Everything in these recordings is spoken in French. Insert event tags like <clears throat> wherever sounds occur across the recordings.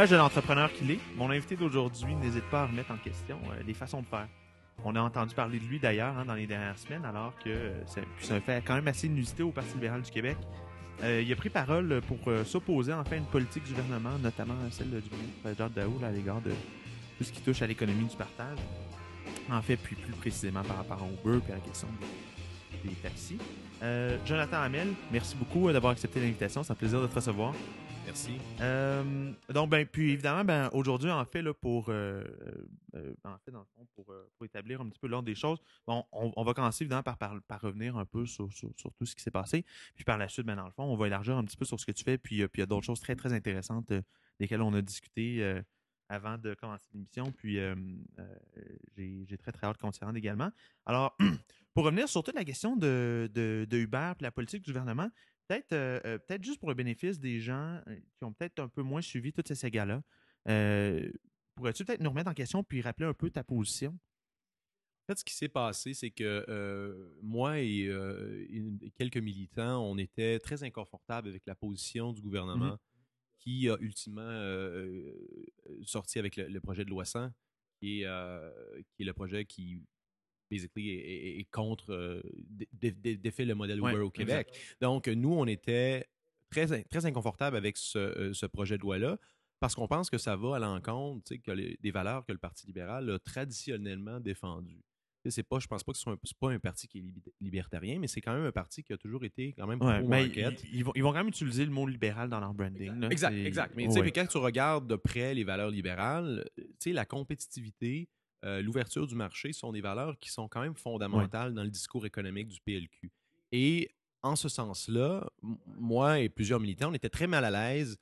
L'image de l'entrepreneur qu'il est, mon invité d'aujourd'hui n'hésite pas à remettre en question euh, les façons de faire. On a entendu parler de lui d'ailleurs hein, dans les dernières semaines, alors que euh, c'est un fait quand même assez inusité au Parti libéral du Québec. Euh, il a pris parole pour s'opposer enfin à une politique du gouvernement, notamment celle du président Daoul à l'égard de tout ce qui touche à l'économie du partage. En fait, puis plus précisément par rapport à Uber et à la question des, des taxis. Jonathan Hamel, merci beaucoup d'avoir accepté l'invitation. C'est un plaisir de te recevoir. Merci. Euh, donc, ben, puis évidemment, ben, aujourd'hui, en fait, pour, euh, euh, dans le fond, pour, établir un petit peu l'ordre des choses, bon, on, va commencer évidemment par, revenir un peu sur, tout ce qui s'est passé. Puis par la suite, ben, dans le fond, on va élargir un petit peu sur ce que tu fais. Puis, il y a d'autres choses très, très intéressantes desquelles on a discuté avant de commencer l'émission. Puis j'ai j'ai très, très hâte qu'on s'y rende également. Alors, <clears throat> pour revenir sur toute la question de, de, de Uber et la politique du gouvernement, peut-être euh, euh, peut-être juste pour le bénéfice des gens euh, qui ont peut-être un peu moins suivi toutes ces sagas-là, euh, pourrais-tu peut-être nous remettre en question puis rappeler un peu ta position? En fait, ce qui s'est passé, c'est que euh, moi et, euh, une- quelques militants, on était très inconfortables avec la position du gouvernement qui a ultimement euh, sorti avec le, le projet de loi 100, qui est, qui est le projet qui, basically, est, contre, euh, dé- dé- dé- défait le modèle Ouais, Uber au Québec. Donc, nous, on était très, très inconfortables avec ce, euh, ce projet de loi-là parce qu'on pense que ça va à l'encontre des valeurs que le Parti libéral a traditionnellement défendues. C'est pas, je pense pas que ce soit un, c'est pas un parti qui est lib- libertarien, mais c'est quand même un parti qui a toujours été quand même Ouais, mais ils, ils vont, ils vont quand même utiliser le mot libéral dans leur branding. là. Exact, C'est- exact. Mais Ouais, puis quand tu regardes de près les valeurs libérales, la compétitivité, euh, l'ouverture du marché sont des valeurs qui sont quand même fondamentales dans le discours économique du PLQ. Et en ce sens-là, moi et plusieurs militants, on était très mal à l'aise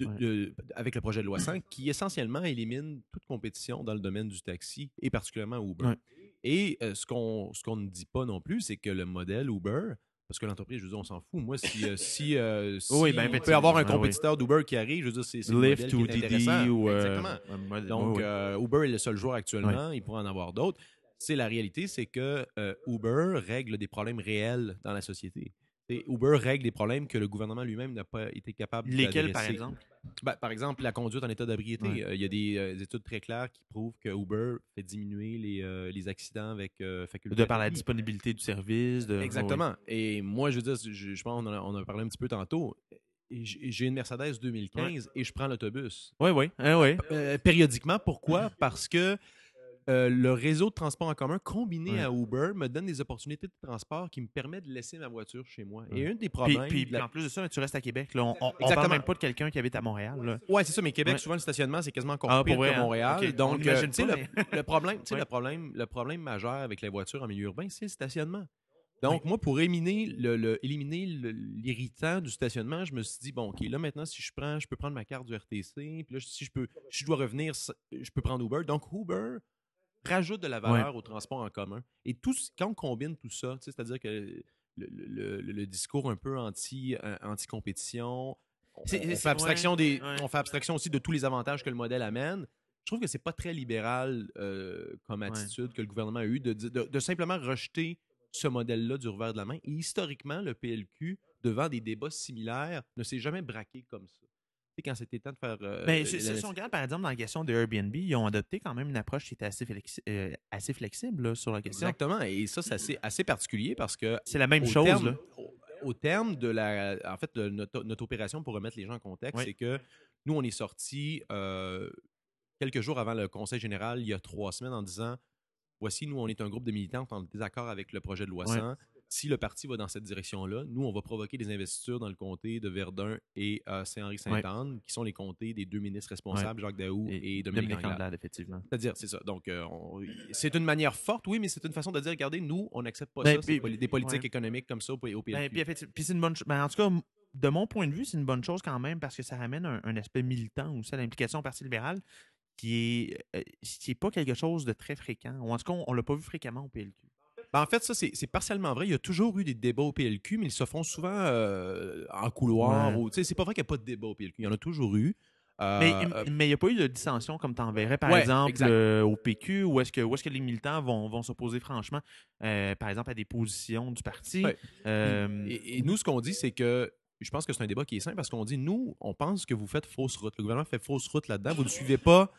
de- Ouais. de- avec le projet de loi 5 qui essentiellement élimine toute compétition dans le domaine du taxi et particulièrement Uber. Ouais. Et euh, ce qu'on ce qu'on ne dit pas non plus, c'est que le modèle Uber, parce que l'entreprise, je veux dire, on s'en fout. Moi, si, euh, si, euh, <laughs> si Oui, ben, on peut avoir un ah oui. compétiteur d'Uber qui arrive, je veux dire, c'est Lyft ou Didi ou. euh, Exactement. Donc, euh, Uber est le seul joueur actuellement. Il pourrait en avoir d'autres. C'est la réalité, c'est que euh, Uber règle des problèmes réels dans la société. Uber règle des problèmes que le gouvernement lui-même n'a pas été capable Lesquels, par exemple? Ben, par exemple, la conduite en état d'ébriété. Ouais. Euh, Il y a des, euh, des études très claires qui prouvent que Uber fait diminuer les, euh, les accidents avec faculté. De par la disponibilité du service. De... Exactement. Et moi, je veux dire, je, je pense qu'on en a, parlé un petit peu tantôt. J'ai une Mercedes 2015 et je prends l'autobus. Oui, oui. oui. Euh, périodiquement, pourquoi? <laughs> Parce que euh, le réseau de transport en commun combiné Ouais. à Uber me donne des opportunités de transport qui me permettent de laisser ma voiture chez moi. Et un des problèmes... puis, de la- puis en plus de ça, tu restes à Québec. Là. On, on, parle même pas de quelqu'un qui habite à Montréal. Là. Ouais, c'est ça, mais Québec, Ouais. souvent, le stationnement, c'est quasiment encore Ah, pire que hein? Montréal. Donc, euh, tu sais, le, le problème, <laughs> le, problème, le problème majeur avec les voitures en milieu urbain, c'est le stationnement. Donc, moi, pour éliminer le, le- éliminer l'irritant du stationnement, je me suis dit, bon, OK, là, maintenant, si je prends, je peux prendre ma carte du RTC, puis là, si je peux, si je dois revenir, je peux prendre Uber. Donc, Uber rajoute de la valeur au transport en commun. Et tout, quand on combine tout ça, c'est-à-dire que le, le- le- le discours un peu anti, euh, anti-compétition, on, fait abstraction ouais, des, ouais. on fait abstraction aussi de tous les avantages que le modèle amène. Je trouve que c'est pas très libéral euh, comme Ouais. attitude que le gouvernement a eu de, de- de simplement rejeter ce modèle-là du revers de la main. Et historiquement, le PLQ, devant des débats similaires, ne s'est jamais braqué comme ça. Quand c'était temps de faire. euh, la- si on regarde, par exemple, dans la question de Airbnb, ils ont adopté quand même une approche qui était assez, flexi- euh, assez flexible là, sur la question. Exactement. Et ça, c'est assez, assez particulier parce que C'est la même au chose. terme, là. au, au terme de la, en fait, de notre, notre opération pour remettre les gens en contexte, Oui. c'est que nous, on est sortis euh, quelques jours avant le Conseil général, il y a trois semaines, en disant voici, nous, on est un groupe de militants en désaccord avec le projet de loi Ouais. 100. Si le parti va dans cette direction-là, nous, on va provoquer des investitures dans le comté de Verdun et euh, Saint-Henri-Sainte-Anne, qui sont les comtés des deux ministres responsables, Jacques Daou et, Dominique, Anglade. Anglade, effectivement. C'est-à-dire, c'est ça. Donc, euh, c'est une manière forte, oui, mais c'est une façon de dire, regardez, nous, on n'accepte pas Ben, ça. puis- des politiques ouais. économiques comme ça au, au PLQ. Ben, puis, effectivement, puis c'est une bonne chose. Ben, en tout cas, de mon point de vue, c'est une bonne chose quand même parce que ça ramène un, un aspect militant aussi à l'implication au Parti libéral qui est, euh, qui est pas quelque chose de très fréquent. Ou en tout cas, on, ne l'a pas vu fréquemment au PLQ. Ben, en fait, ça, c'est partiellement vrai. Il y a toujours eu des débats au PLQ, mais ils se font souvent euh, en couloir. Ouais. C'est pas vrai qu'il n'y a pas de débat au PLQ. Il y en a toujours eu. Euh, Mais euh, mais il n'y a pas eu de dissension comme tu en verrais, par Ouais, exemple, euh, au PQ, où est-ce que, où est-ce que les militants vont, vont s'opposer franchement, euh, par exemple, à des positions du parti? Ouais. Et, et nous, ce qu'on dit, c'est que je pense que c'est un débat qui est simple parce qu'on dit, nous, on pense que vous faites fausse route. Le gouvernement fait fausse route là-dedans. Vous ne suivez pas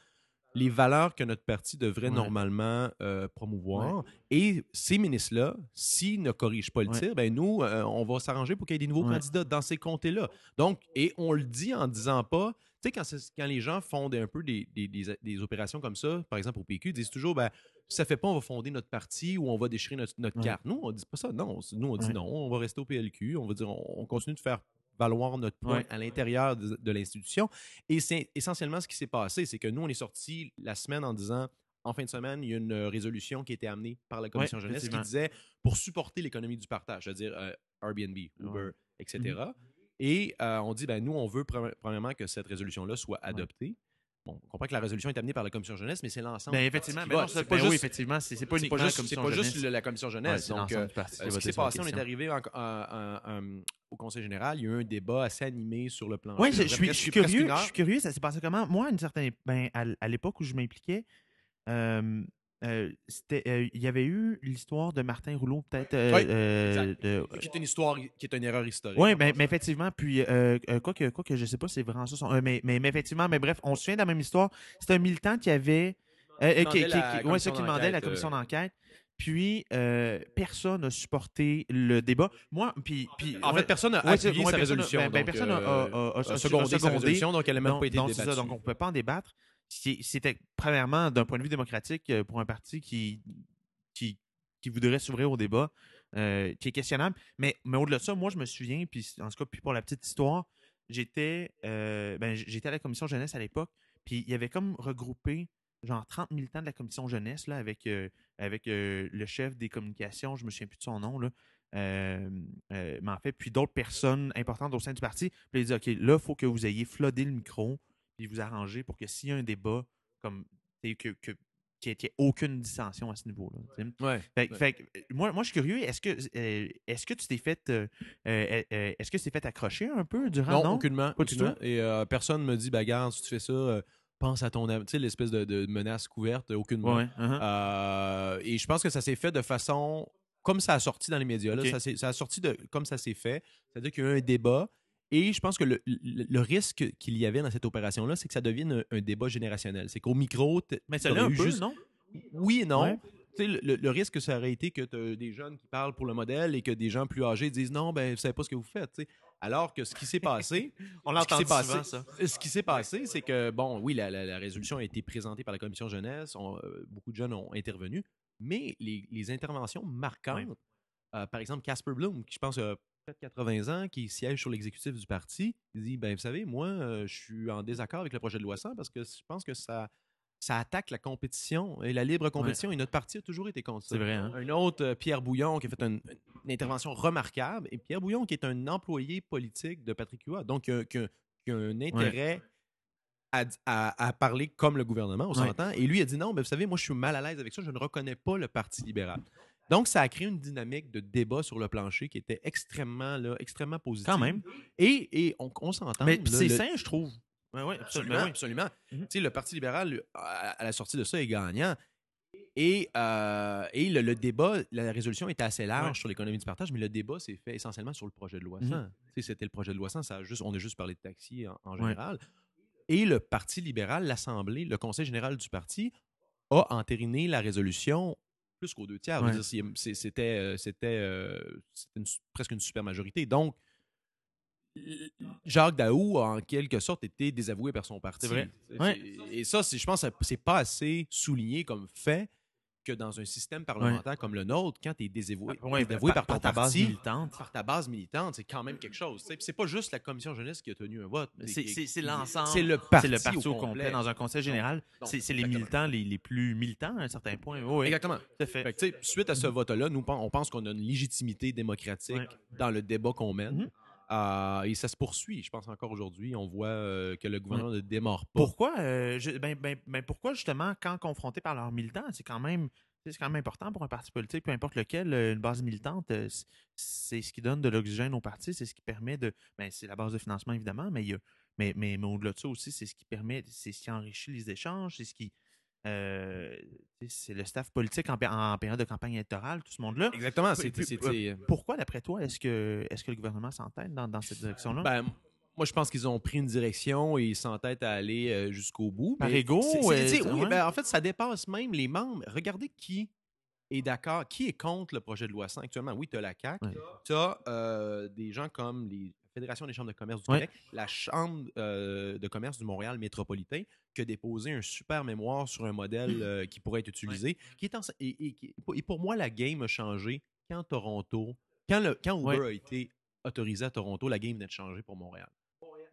les valeurs que notre parti devrait Ouais. normalement euh, promouvoir. Et ces ministres-là, s'ils ne corrigent pas le tir, ben nous, euh, on va s'arranger pour qu'il y ait des nouveaux candidats dans ces comtés-là. Donc, et on le dit en disant pas, tu sais, quand, les gens font des- un peu des, des- des- des opérations comme ça, par exemple au PQ, ils disent toujours, ben, ça fait pas, on va fonder notre parti ou on va déchirer notre, notre Ouais. carte. Nous, on dit pas ça. Non, nous, on dit Ouais. non, on va rester au PLQ. On va dire, on, on continue de faire valoir notre point Ouais. à l'intérieur de, de l'institution. Et c'est essentiellement ce qui s'est passé. C'est que nous, on est sorti la semaine en disant, en fin de semaine, il y a une euh, résolution qui a été amenée par la Commission jeunesse qui disait, pour supporter l'économie du partage, c'est-à-dire euh, Airbnb, Uber, etc. Et euh, on dit, ben, nous, on veut pre- premièrement que cette résolution-là soit adoptée. Bon, on comprend que la résolution est amenée par la Commission jeunesse, mais c'est l'ensemble. Ben, effectivement, qui non, c'est pas oui, juste- effectivement, c'est c'est pas uniquement pas la juste, c'est commission pas juste la commission Ouais, jeunesse. c'est donc, euh, euh, ce qui s'est la passé, on est arrivé en- en- en- en- au Conseil général, il y a eu un débat assez animé sur le plan. Oui, je, suis, curieux. Je suis curieux, ça s'est passé comment? Moi, à une certaine, ben, à l'époque où je m'impliquais, euh, euh, euh, il y avait eu l'histoire de Martin Rouleau, peut-être. euh, Oui, euh, de- Qui est une histoire, qui est une erreur historique. Oui, en mais, effectivement, puis quoi, que, quoi que je sais pas, c'est vraiment ça. son- mais, mais, mais effectivement, mais bref, on se souvient de la même histoire. C'est un militant qui avait. qui, qui- la qui- ouais, commission ça qui demandait la d'enquête, commission d'enquête. Puis, euh, personne n'a supporté le débat. Moi, puis. puis En ouais, fait, personne n'a ouais, appuyé ouais, sa personne résolution. ben, ben, donc, personne a- euh, secondé sa résolution, donc elle n'a même non, pas été non, c'est ça, débattue. donc on ne pouvait pas en débattre. C'était, premièrement, d'un point de vue démocratique, euh, pour un parti qui, qui, qui voudrait s'ouvrir au débat, euh, qui est questionnable. Mais, mais au-delà de ça, moi, je me souviens, puis en tout cas, puis pour la petite histoire, j'étais euh, ben, j'étais à la commission jeunesse à l'époque, puis il y avait comme regroupé genre 30 militants de la commission jeunesse là, avec, avec le chef des communications, je me souviens plus de son nom, là, mais en fait, puis d'autres personnes importantes au sein du parti. Puis il dit, OK, là, il faut que vous ayez flodé le micro, puis vous arranger pour que s'il y a un débat, comme que, que, qu'il n'y ait aucune dissension à ce niveau-là. Ouais. Fait, Ouais. moi, moi, je suis curieux. Est-ce que, euh, est-ce que tu t'es fait, euh, euh, est-ce que tu t'es fait accrocher un peu durant Non, non? aucunement. Pas du aucunement. Et personne me dit, bagarre, si tu fais ça, pense à ton. Tu sais, l'espèce de, de menace couverte, aucunement. Ouais, uh-huh. Et je pense que ça s'est fait de façon comme ça a sorti dans les médias. Là, Ok. ça, s'est- ça a sorti de comme ça s'est fait. C'est-à-dire qu'il y a eu un débat. Et je pense que le, le- le risque qu'il y avait dans cette opération-là, c'est que ça devienne un, un débat générationnel. C'est qu'au micro, mais ça l'a eu peu, juste- non? Oui et non. Ouais. Tu sais, Le, le- risque, ça aurait été que tu as des jeunes qui parlent pour le modèle et que des gens plus âgés disent non, ben, vous savez pas ce que vous faites. Alors que ce qui s'est passé, <laughs> On ce qui s'est passé, souvent, ça. ce qui s'est passé, c'est que, bon, oui, la, la- la résolution a été présentée par la commission jeunesse, on- euh, beaucoup de jeunes ont intervenu, mais les, les interventions marquantes, euh, par exemple, Casper Bloom, qui je pense a 80 ans, qui siège sur l'exécutif du parti, il dit, ben, vous savez, moi, euh, je suis en désaccord avec le projet de loi 100 parce que je pense que ça, ça attaque la compétition et la libre compétition, et notre parti a toujours été contre ça. C'est vrai, hein? Un autre, euh, Pierre Bouillon, qui a fait une, une intervention remarquable. Et Pierre Bouillon, qui est un employé politique de Patrick Huot, donc qui a, qui a- qui a un intérêt à, à- à parler comme le gouvernement, on Ouais. s'entend. Et lui a dit non, mais vous savez, moi, je suis mal à l'aise avec ça, je ne reconnais pas le Parti libéral. Donc, ça a créé une dynamique de débat sur le plancher qui était extrêmement, là, extrêmement positive. Quand même. Et, et on, on s'entend. Mais c'est le- sain, je trouve. Ouais, ouais, Absolument, absolument. absolument. Mhm. Tu sais, le Parti libéral, à, la sortie de ça, est gagnant. Et, euh, et le, le débat, la résolution était assez large Ouais. sur l'économie du partage, mais le débat s'est fait essentiellement sur le projet de loi Mhm. 100. Tu sais, C'était le projet de loi 100, ça a juste, on a juste parlé de taxi en, en Ouais. général. Et le Parti libéral, l'Assemblée, le Conseil général du parti a entériné la résolution plus qu'aux deux tiers. Ouais. C'était euh, presque une super majorité. Donc, Jacques Daou a en quelque sorte été désavoué par son parti. Vrai. Ouais. Et ça, je pense que c'est pas assez souligné comme fait que dans un système parlementaire comme le nôtre, quand tu es désavoué, Ouais, désavoué par, ton ta base militante. par ta base militante, c'est quand même quelque chose. C'est pas juste la commission jeunesse qui a tenu un vote. C'est l'ensemble. C'est le parti, C'est le parti au complet. Dans un conseil général, c'est les militants les, les plus militants à un certain point. Oui, oui, Exactement. tout à fait. Que, suite à ce vote-là, nous, on pense qu'on a une légitimité démocratique dans le débat qu'on mène. Mhm. Euh, et ça se poursuit. Je pense encore aujourd'hui, on voit euh, que le gouvernement ne démarre pas. Pourquoi, euh, je- ben, ben- ben pourquoi justement, quand confronté par leurs militants, c'est quand même c'est quand même important pour un parti politique, peu importe lequel, euh, une base militante, c'est ce qui donne de l'oxygène au parti, c'est ce qui permet de. Ben, c'est la base de financement, évidemment, mais, il y a- mais, mais, mais au-delà de ça aussi, c'est ce qui permet, c'est ce qui enrichit les échanges, c'est ce qui. Euh, c'est le staff politique en, pé- en période de campagne électorale, tout ce monde-là. Exactement. C'est- euh, c'est- Pourquoi, d'après toi, est-ce que, est-ce que le gouvernement s'entête dans, dans cette direction-là? Ben, moi, je pense qu'ils ont pris une direction et ils s'entêtent à aller euh, jusqu'au bout. Par euh, c'est- oui, ben, en fait, ça dépasse même les membres. Regardez qui est d'accord, qui est contre le projet de loi 100 actuellement. Oui, tu as la CAQ, Ouais. tu as des gens comme les Fédération des chambres de commerce du Ouais. Québec, la Chambre euh, de commerce du Montréal métropolitain, qui a déposé un super mémoire sur un modèle euh, qui pourrait être utilisé. Qui est en- et, et et pour moi, la game a changé quand Toronto, quand, le, quand Uber Ouais. a été autorisé à Toronto, la game venait de changer pour Montréal.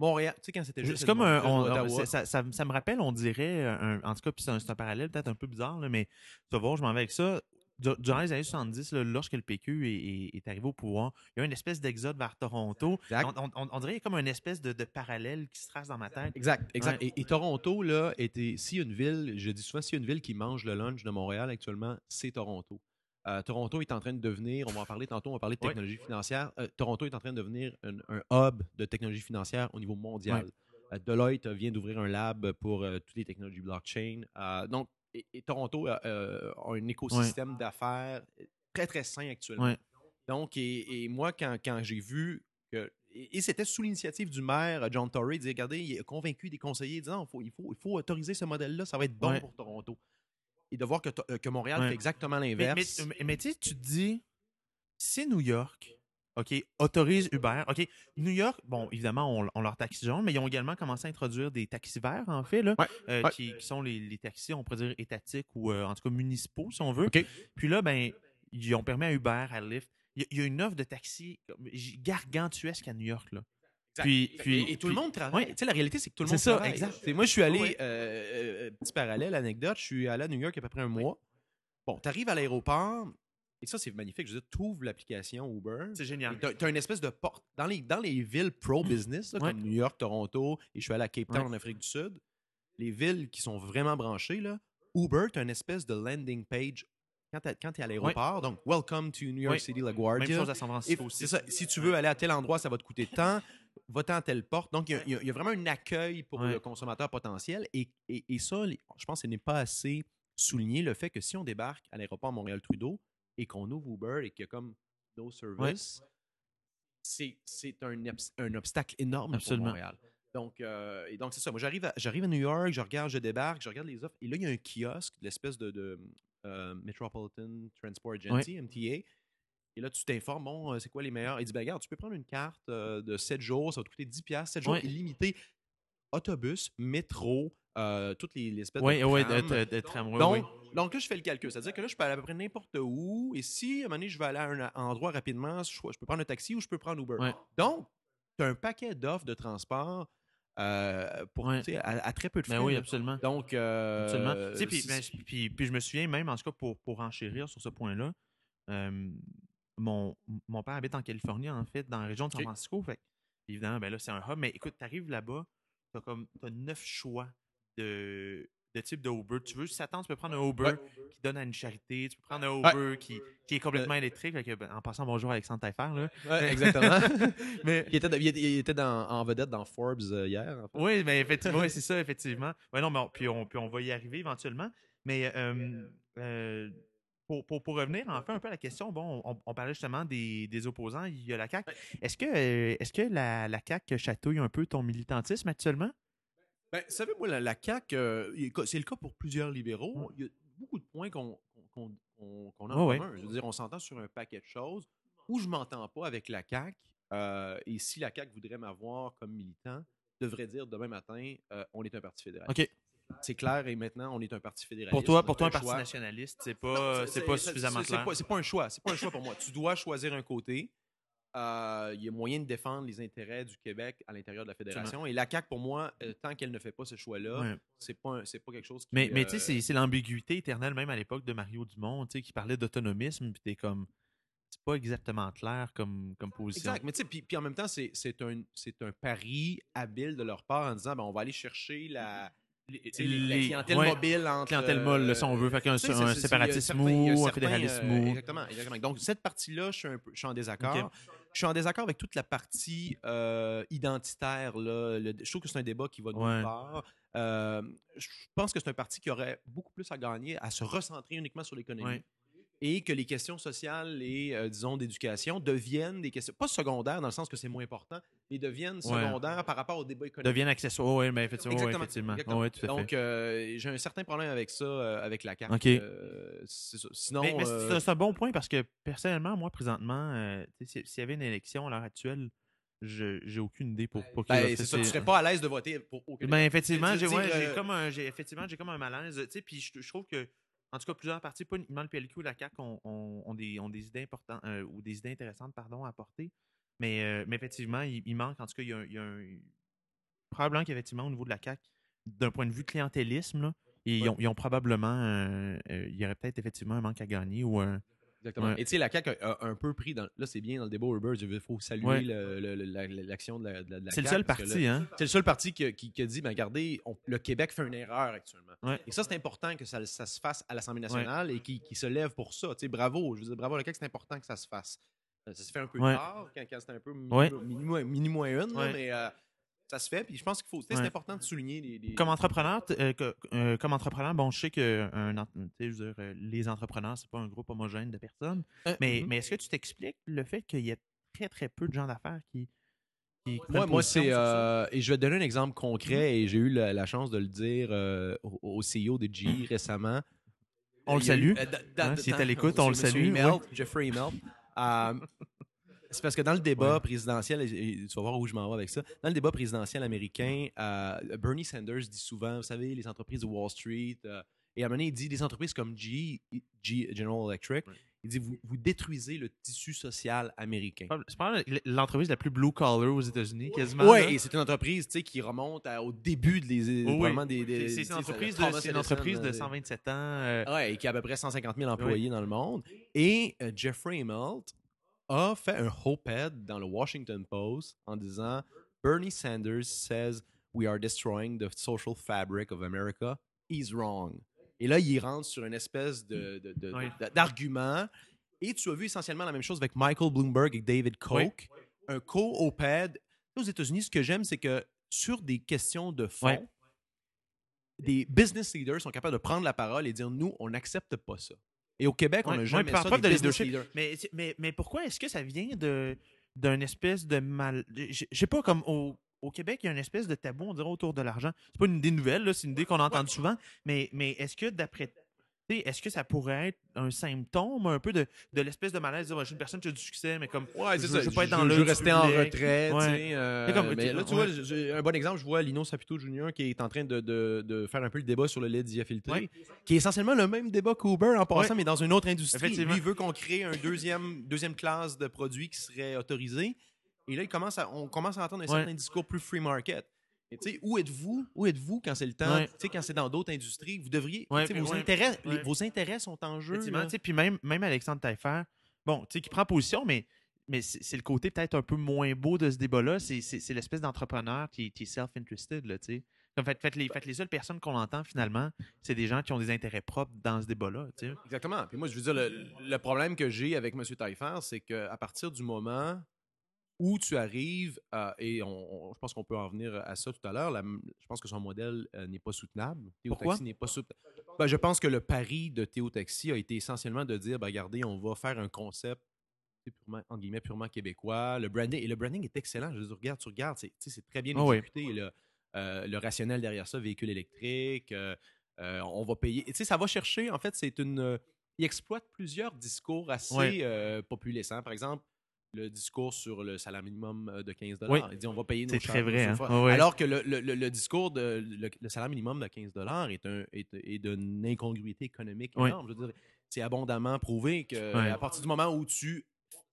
Montréal, tu sais, quand c'était juste. C'est comme un. on- ça, ça- ça me rappelle, on dirait, un- en tout cas, puis c'est un, parallèle peut-être un peu bizarre, là, mais tu vas voir, je m'en vais avec ça. Du- Durant les années 70, là, lorsque le PQ est, est- est arrivé au pouvoir, il y a une espèce d'exode vers Toronto. Exact. On, on- on dirait qu'il y a comme une espèce de, de parallèle qui se trace dans ma tête. Exact, exact. Ouais. Et, et Toronto, là, était, si une ville, je dis souvent, si une ville qui mange le lunch de Montréal actuellement, c'est Toronto. Euh, Toronto est en train de devenir, on va en parler tantôt, on va parler de Ouais. technologie financière. Euh, Toronto est en train de devenir un, un hub de technologie financière au niveau mondial. Euh, Deloitte vient d'ouvrir un lab pour euh, toutes les technologies blockchain. Euh, donc, et, et Toronto euh, euh, a un écosystème d'affaires très, très sain actuellement. Ouais. Donc, et, et moi, quand, quand j'ai vu que. Et, et c'était sous l'initiative du maire, euh, John Tory, il disait Regardez, il a convaincu des conseillers, disant il faut, il, faut, il faut autoriser ce modèle-là, ça va être bon Ouais. pour Toronto. Et de voir que, euh, que Montréal fait exactement l'inverse. mais- mais- mais tu sais, tu te dis, si New York, OK, autorise Uber, OK, New York, bon, évidemment, on, on leur taxi jaune, mais ils ont également commencé à introduire des taxis verts, en fait, là, Ouais, euh, ouais. Qui, qui sont les, les taxis, on pourrait dire étatiques ou euh, en tout cas municipaux, si on veut. OK. Puis là, ben, ils ont permis à Uber, à Lyft. Il y, a- il y a une offre de taxi gargantuesque à New York, là. Puis, puis, et, et tout le monde travaille. Ouais. Tu sais, la réalité, c'est que tout le monde ça, travaille. exact. Moi, je suis allé, euh, petit parallèle, anecdote, je suis allé à New York il y a à peu près un mois. Bon, tu arrives à l'aéroport, et ça, c'est magnifique. Je veux dire, tu ouvres l'application Uber. C'est génial. Tu as, une espèce de porte. Dans les, dans les villes pro-business, Ouais. comme New York, Toronto, et je suis allé à Cape Town Ouais. en Afrique du Sud, les villes qui sont vraiment branchées, là, Uber, tu as une espèce de landing page quand tu es à l'aéroport. Donc, Welcome to New York. City, Même LaGuardia. chose à San Francisco aussi. ça. Si tu veux aller à tel endroit, ça va te coûter tant. Va-t'en à telle porte. Donc, il y a- y, y vraiment un accueil pour le consommateur potentiel. Et, et- et ça, je pense ce n'est pas assez souligné, le fait que si on débarque à l'aéroport Montréal-Trudeau et qu'on ouvre Uber et qu'il y a comme no service, c'est c'est un, un obstacle énorme Absolument. pour Montréal. Donc, euh, et donc c'est ça. Moi, j'arrive à, j'arrive à New York, je regarde, je débarque, je regarde les offres. Et là, il y a un kiosque, l'espèce de, de, euh, Metropolitan Transport Agency, MTA. Et là, tu t'informes, bon, euh, c'est quoi les meilleurs? Il dit, ben, regarde, tu peux prendre une carte euh, de 7 jours, ça va te coûter 10 piastres, 7 jours Ouais. illimité. Autobus, métro, euh, toutes les, les espèces Oui, de oui, de, de, de tramway, donc, oui. donc là, je fais le calcul. C'est-à-dire que là, je peux aller à peu près n'importe où. Et si, à un moment donné, je vais aller à un endroit rapidement, je, je peux prendre un taxi ou je peux prendre Uber. Donc, tu as un paquet d'offres de transport euh, pour, Ouais. à, à très peu de frais. Ben oui, là. absolument. Donc, euh, Absolument. Puis, ben, puis, puis je me souviens même, en tout cas, pour, pour enchérir sur ce point-là, euh, mon, mon père habite en Californie, en fait, dans la région de San. Francisco. Fait évidemment, ben là, c'est un hub. Mais écoute, tu arrives là-bas, tu as neuf choix de, de type de Uber. Tu veux, si ça tente, tu peux prendre un Uber Ouais. qui donne à une charité. Tu peux prendre un Uber qui, qui est complètement électrique. Fait que, ben, en passant, bonjour Alexandre Taillefer. Là. Ouais, exactement. <laughs> Mais, il était, il était- il était dans- en vedette dans Forbes euh, hier. en fait. Oui, mais effectivement, oui, c'est ça, effectivement. Ouais, non, mais on- puis, on, puis on va y arriver éventuellement. Mais euh, euh, pour, pour, pour revenir en fait un peu à la question, bon, on, on parlait justement des, des opposants, il y a la CAQ. Est-ce que, euh, est-ce que la, la CAQ chatouille un peu ton militantisme actuellement? Ben, savez-moi, la, la CAQ, euh, c'est le cas pour plusieurs libéraux. Il y a beaucoup de points qu'on qu'on- qu'on- qu'on a en ouais. commun. Je veux dire, on s'entend sur un paquet de choses où je m'entends pas avec la CAQ. euh, et si la CAQ voudrait m'avoir comme militant, devrait dire demain matin, euh, on est un parti fédéral. OK. C'est clair et maintenant, on est un parti fédéraliste. Pour toi, pour toi, un parti nationaliste, c'est pas, c'est pas suffisamment c'est- c'est clair. pas- pas un choix. C'est pas un choix pour moi. Tu dois choisir un côté. Euh, Il y a moyen de défendre les intérêts du Québec à l'intérieur de la fédération. Et la CAQ, pour moi, euh, tant qu'elle ne fait pas ce choix-là, Ouais. c'est pas un- pas quelque chose qui. Mais, mais euh, tu sais, c'est- c'est l'ambiguïté éternelle, même à l'époque de Mario Dumont, qui parlait d'autonomisme, puis t'es comme, c'est pas exactement clair comme, comme position. Exact. Mais tu sais, puis, en même temps, c'est un, un pari habile de leur part en disant ben, on va aller chercher la, les- les- la clientèle ouais, mobile entre. Clientèle molle, là, si on veut, fait qu'un sais, un séparatisme certains- mou, un fédéralisme euh, mou. Exactement, exactement. Donc, cette partie-là, je suis, un peu, je suis en désaccord. Je suis en désaccord avec toute la partie euh, identitaire. Là. Le- je trouve que c'est un débat qui va de Ouais. part. Euh, je pense que c'est un parti qui aurait beaucoup plus à gagner à se recentrer uniquement sur l'économie. Ouais. Et que les questions sociales et, euh, disons, d'éducation deviennent des questions, pas secondaires dans le sens que c'est moins important, mais deviennent secondaires par rapport au débat économique. Deviennent accessoires. Oui, mais effectivement. Exactement. effectivement. exactement. Ouais, tout à fait. Donc, euh, j'ai un certain problème avec ça, euh, avec la carte. Sinon, mais mais c'est un bon point parce que personnellement, moi, présentement, s'il y avait une élection à l'heure actuelle, je j'ai aucune idée pour, pour qui ben, c'est ça, tu serais pas à l'aise de voter pour aucun Ben, effectivement, j'ai ouais, euh, comme un j'ai effectivement j'ai comme un malaise, tu sais, puis je, je trouve que en tout cas plusieurs partis, pas uniquement le PLQ ou la CAQ ont, ont- ont des, ont des idées importantes euh, ou des idées intéressantes pardon à apporter, mais, euh, mais effectivement, il, il manque en tout cas il y a, un- il y a un probablement qu'effectivement au niveau de la CAQ d'un point de vue clientélisme là, ils, Ouais. ont, ils ont probablement euh, il y aurait peut-être effectivement un manque à gagner ou un Exactement. Ouais. Et tu sais, la CAQ a, a un peu pris. Dans, là, c'est bien dans le débat Uber. Il faut saluer Ouais. la- l'action de la, de la- de la c'est le seul parti là, hein. C'est le seul parti qui, qui, qui a dit ben, regardez, on- le Québec fait une erreur actuellement. Ouais. Et ça, c'est important que ça, ça se fasse à l'Assemblée nationale et qu'il qu'il se lève pour ça. Tu sais, bravo. Je veux dire, bravo à le CAQ, c'est important que ça se fasse. Ça se fait un peu tard, quand, quand c'était un peu mini, Ouais. mini, moins- mini moins une, là, mais euh, ça se fait. Puis je pense qu'il faut. C'est important de souligner les. les- Comme entrepreneur, euh, que- euh, comme entrepreneur, bon, je sais que un en- tu sais, je veux dire, euh, les entrepreneurs, c'est pas un groupe homogène de personnes. Euh, Mais, mhm. mais est-ce que tu t'expliques le fait qu'il y a très très peu de gens d'affaires qui, Moi, c'est. euh, et je vais te donner un exemple concret, et j'ai eu la, la chance de le dire euh, au, au CEO de GE récemment. On le salue. Hein, s'il est à l'écoute, on le salue. Jeffrey Immelt. <laughs> C'est parce que dans le débat Ouais. présidentiel, et, tu vas voir où je m'en vais avec ça, dans le débat présidentiel américain, euh, Bernie Sanders dit souvent, vous savez, les entreprises de Wall Street, euh, et à un moment donné, il dit, les entreprises comme GE, G- General Electric, Ouais. il dit, vous, vous détruisez le tissu social américain. C'est pas l'entreprise la plus blue collar aux États-Unis, quasiment. Oui, et c'est une entreprise qui remonte à- au début de les, oui. des, des- C'est- une entreprise, de, c'est une Edison, entreprise de euh, 127 ans. euh, Ouais, et qui a à peu près 150 000 employés dans le monde. Et euh, Jeffrey Immelt a fait un op-ed dans le Washington Post en disant Bernie Sanders says we are destroying the social fabric of America. He's wrong. Et là, il rentre sur une espèce de, de- de- de- d'argument. Et tu as vu essentiellement la même chose avec Michael Bloomberg et David Koch. Un co-op-ed. Aux États-Unis, ce que j'aime, c'est que sur des questions de fond, Ouais. des business leaders sont capables de prendre la parole et dire nous, on n'accepte pas ça. Et au Québec, on Ouais, n'a ouais, jamais par ça des de leadership. leaders. Mais, mais, mais pourquoi est-ce que ça vient de d'un espèce de mal. Je sais pas, comme au, au Québec, il y a une espèce de tabou, on dirait, autour de l'argent. C'est pas une idée nouvelle, là, c'est une idée qu'on a entendue souvent, mais, mais est-ce que d'après. Est-ce que ça pourrait être un symptôme un peu de, de l'espèce de malaise? de dire, je suis une personne qui a du succès, mais comme. Ouais, Je ça. je veux pas être dans je l'œil veux rester en retrait. Ouais. euh, comme- mais là, tu ouais. vois, un bon exemple. Je vois Lino Saputo Jr. qui est en train de, de- de faire un peu le débat sur le lait diafiltré, Ouais. qui est essentiellement le même débat qu'Uber en passant, mais dans une autre industrie. Lui, il veut qu'on crée un deuxième, deuxième classe de produits qui serait autorisé. Et là, il commence à- on commence à entendre un certain discours plus free market. Et tu sais, où êtes-vous? Où êtes-vous quand c'est le temps? Ouais. Tu sais, quand c'est dans d'autres industries, vous devriez. Ouais, vos, ouais. intérêts, les- vos intérêts sont en jeu. Puis même, même Alexandre Taillefer, bon, tu sais, qui prend position, mais, mais c'est le côté peut-être un peu moins beau de ce débat-là. C'est c'est- c'est l'espèce d'entrepreneur qui, qui est self-interested, là, tu sais. Comme fait, fait les, fait les seules personnes qu'on entend finalement, c'est des gens qui ont des intérêts propres dans ce débat-là, tu sais. Exactement. Puis moi, je veux dire, le, le problème que j'ai avec M. Taillefer, c'est qu'à partir du moment où tu arrives, à- et on, on- je pense qu'on peut en venir à ça tout à l'heure, je pense que son modèle euh, n'est pas soutenable. Théo Pourquoi? Taxi n'est pas soutenable. Ben, je pense que le pari de Théo Taxi a été essentiellement de dire, ben, regardez, on va faire un concept purement, entre guillemets, purement québécois. Le branding, et le branding est excellent. Je veux dire, regarde, tu regardes, c'est, très bien Ah oui. exécuté. Le, euh, le rationnel derrière ça, véhicule électrique, euh, euh, on va payer. Tu sais, ça va chercher, en fait, c'est une. euh, il exploite plusieurs discours assez Ouais. euh, populesccents. Par exemple, le discours sur le salaire minimum euh, de 15 Oui. Il dit on va payer nos C'est charges, très vrai, hein. Alors que le, le- le- le discours de le, le salaire minimum de 15 est, un, est, est d'une incongruité économique Oui. énorme. Je veux dire, c'est abondamment prouvé que à partir du moment où tu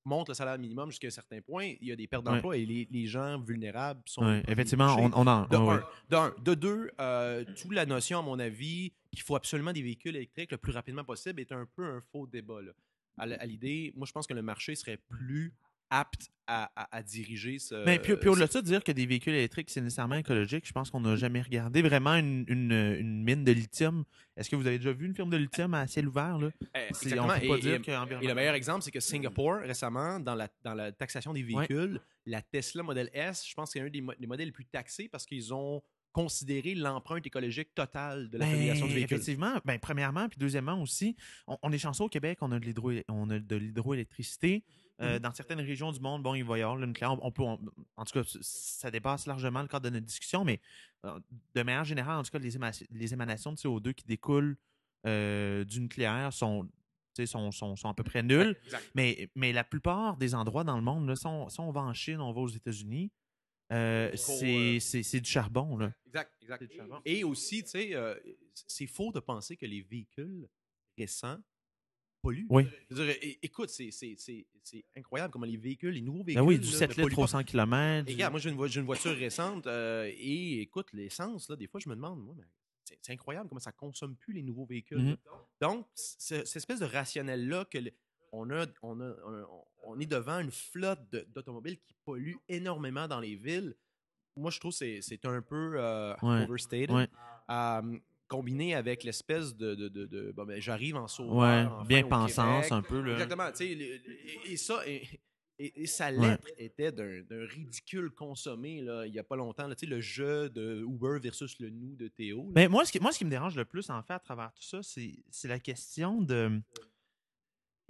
montes le salaire minimum jusqu'à un certain point, il y a des pertes Ouais. d'emploi et les, les gens vulnérables sont. Ouais, effectivement, on, on en. De ouais, ouais. un. De deux, euh, toute la notion, à mon avis, qu'il faut absolument des véhicules électriques le plus rapidement possible est un peu un faux débat. là. À l- à l'idée, moi, je pense que le marché serait plus aptes à, à- à diriger ce. Mais puis, puis au-delà de ça, de dire que des véhicules électriques, c'est nécessairement écologique, je pense qu'on n'a jamais regardé vraiment une, une- une mine de lithium. Est-ce que vous avez déjà vu une firme de lithium à ciel ouvert? Là? Eh, on exactement. peut pas Et- dire et- que Et le meilleur exemple, c'est que Singapour, récemment, dans la, dans la taxation des véhicules, la Tesla Model S, je pense que c'est un des, mo- des modèles les plus taxés parce qu'ils ont considéré l'empreinte écologique totale de la Ben, fabrication du véhicule? effectivement, ben, premièrement, puis deuxièmement aussi, on, on est chanceux au Québec, on a de l'hydro, on a de l'hydroélectricité. Euh, Mhm. Dans certaines régions du monde, bon, il va y avoir le nucléaire. On peut, on- en tout cas, ça dépasse largement le cadre de notre discussion, mais euh, de manière générale, en tout cas, les, éma- les émanations de CO2 qui découlent euh, du nucléaire sont, sont, sont, sont à peu près nulles. Exact. Mais, mais la plupart des endroits dans le monde, là, si, on, si on va en Chine, on va aux États-Unis, euh, c'est euh, c'est- du charbon. Là. Exact, exact. Du charbon. Et aussi, tu sais, euh, c'est faux de penser que les véhicules récents polluent. Oui. Dire, écoute, c'est- incroyable comment les véhicules, les nouveaux Ben véhicules. oui, du là, 7 ne litres au pas. 100 km. Et regarde, moi, j'ai une, vo- j'ai une voiture récente euh, et écoute, l'essence, là, des fois, je me demande, moi, mais c'est incroyable comment ça consomme plus les nouveaux véhicules. Mhm. Donc, ce- cette espèce de rationnel-là que le- on, a, on, a- on- on est devant une flotte d'automobiles qui polluent énormément dans les villes. Moi, je trouve que c'est- un peu euh, Ouais, overstated. ouais. Euh, combiné avec l'espèce de, de, de- de- bon, ben, j'arrive en sauveur. Ouais, enfin, bien pensance un peu. Là. Exactement. et, et ça, et, et- et sa lettre était d'un ridicule consommé là, il n'y a pas longtemps. là, le jeu de Uber versus le nous de Théo. là. Mais moi ce, qui, moi, ce qui me dérange le plus, en fait, à travers tout ça, c'est c'est la question de.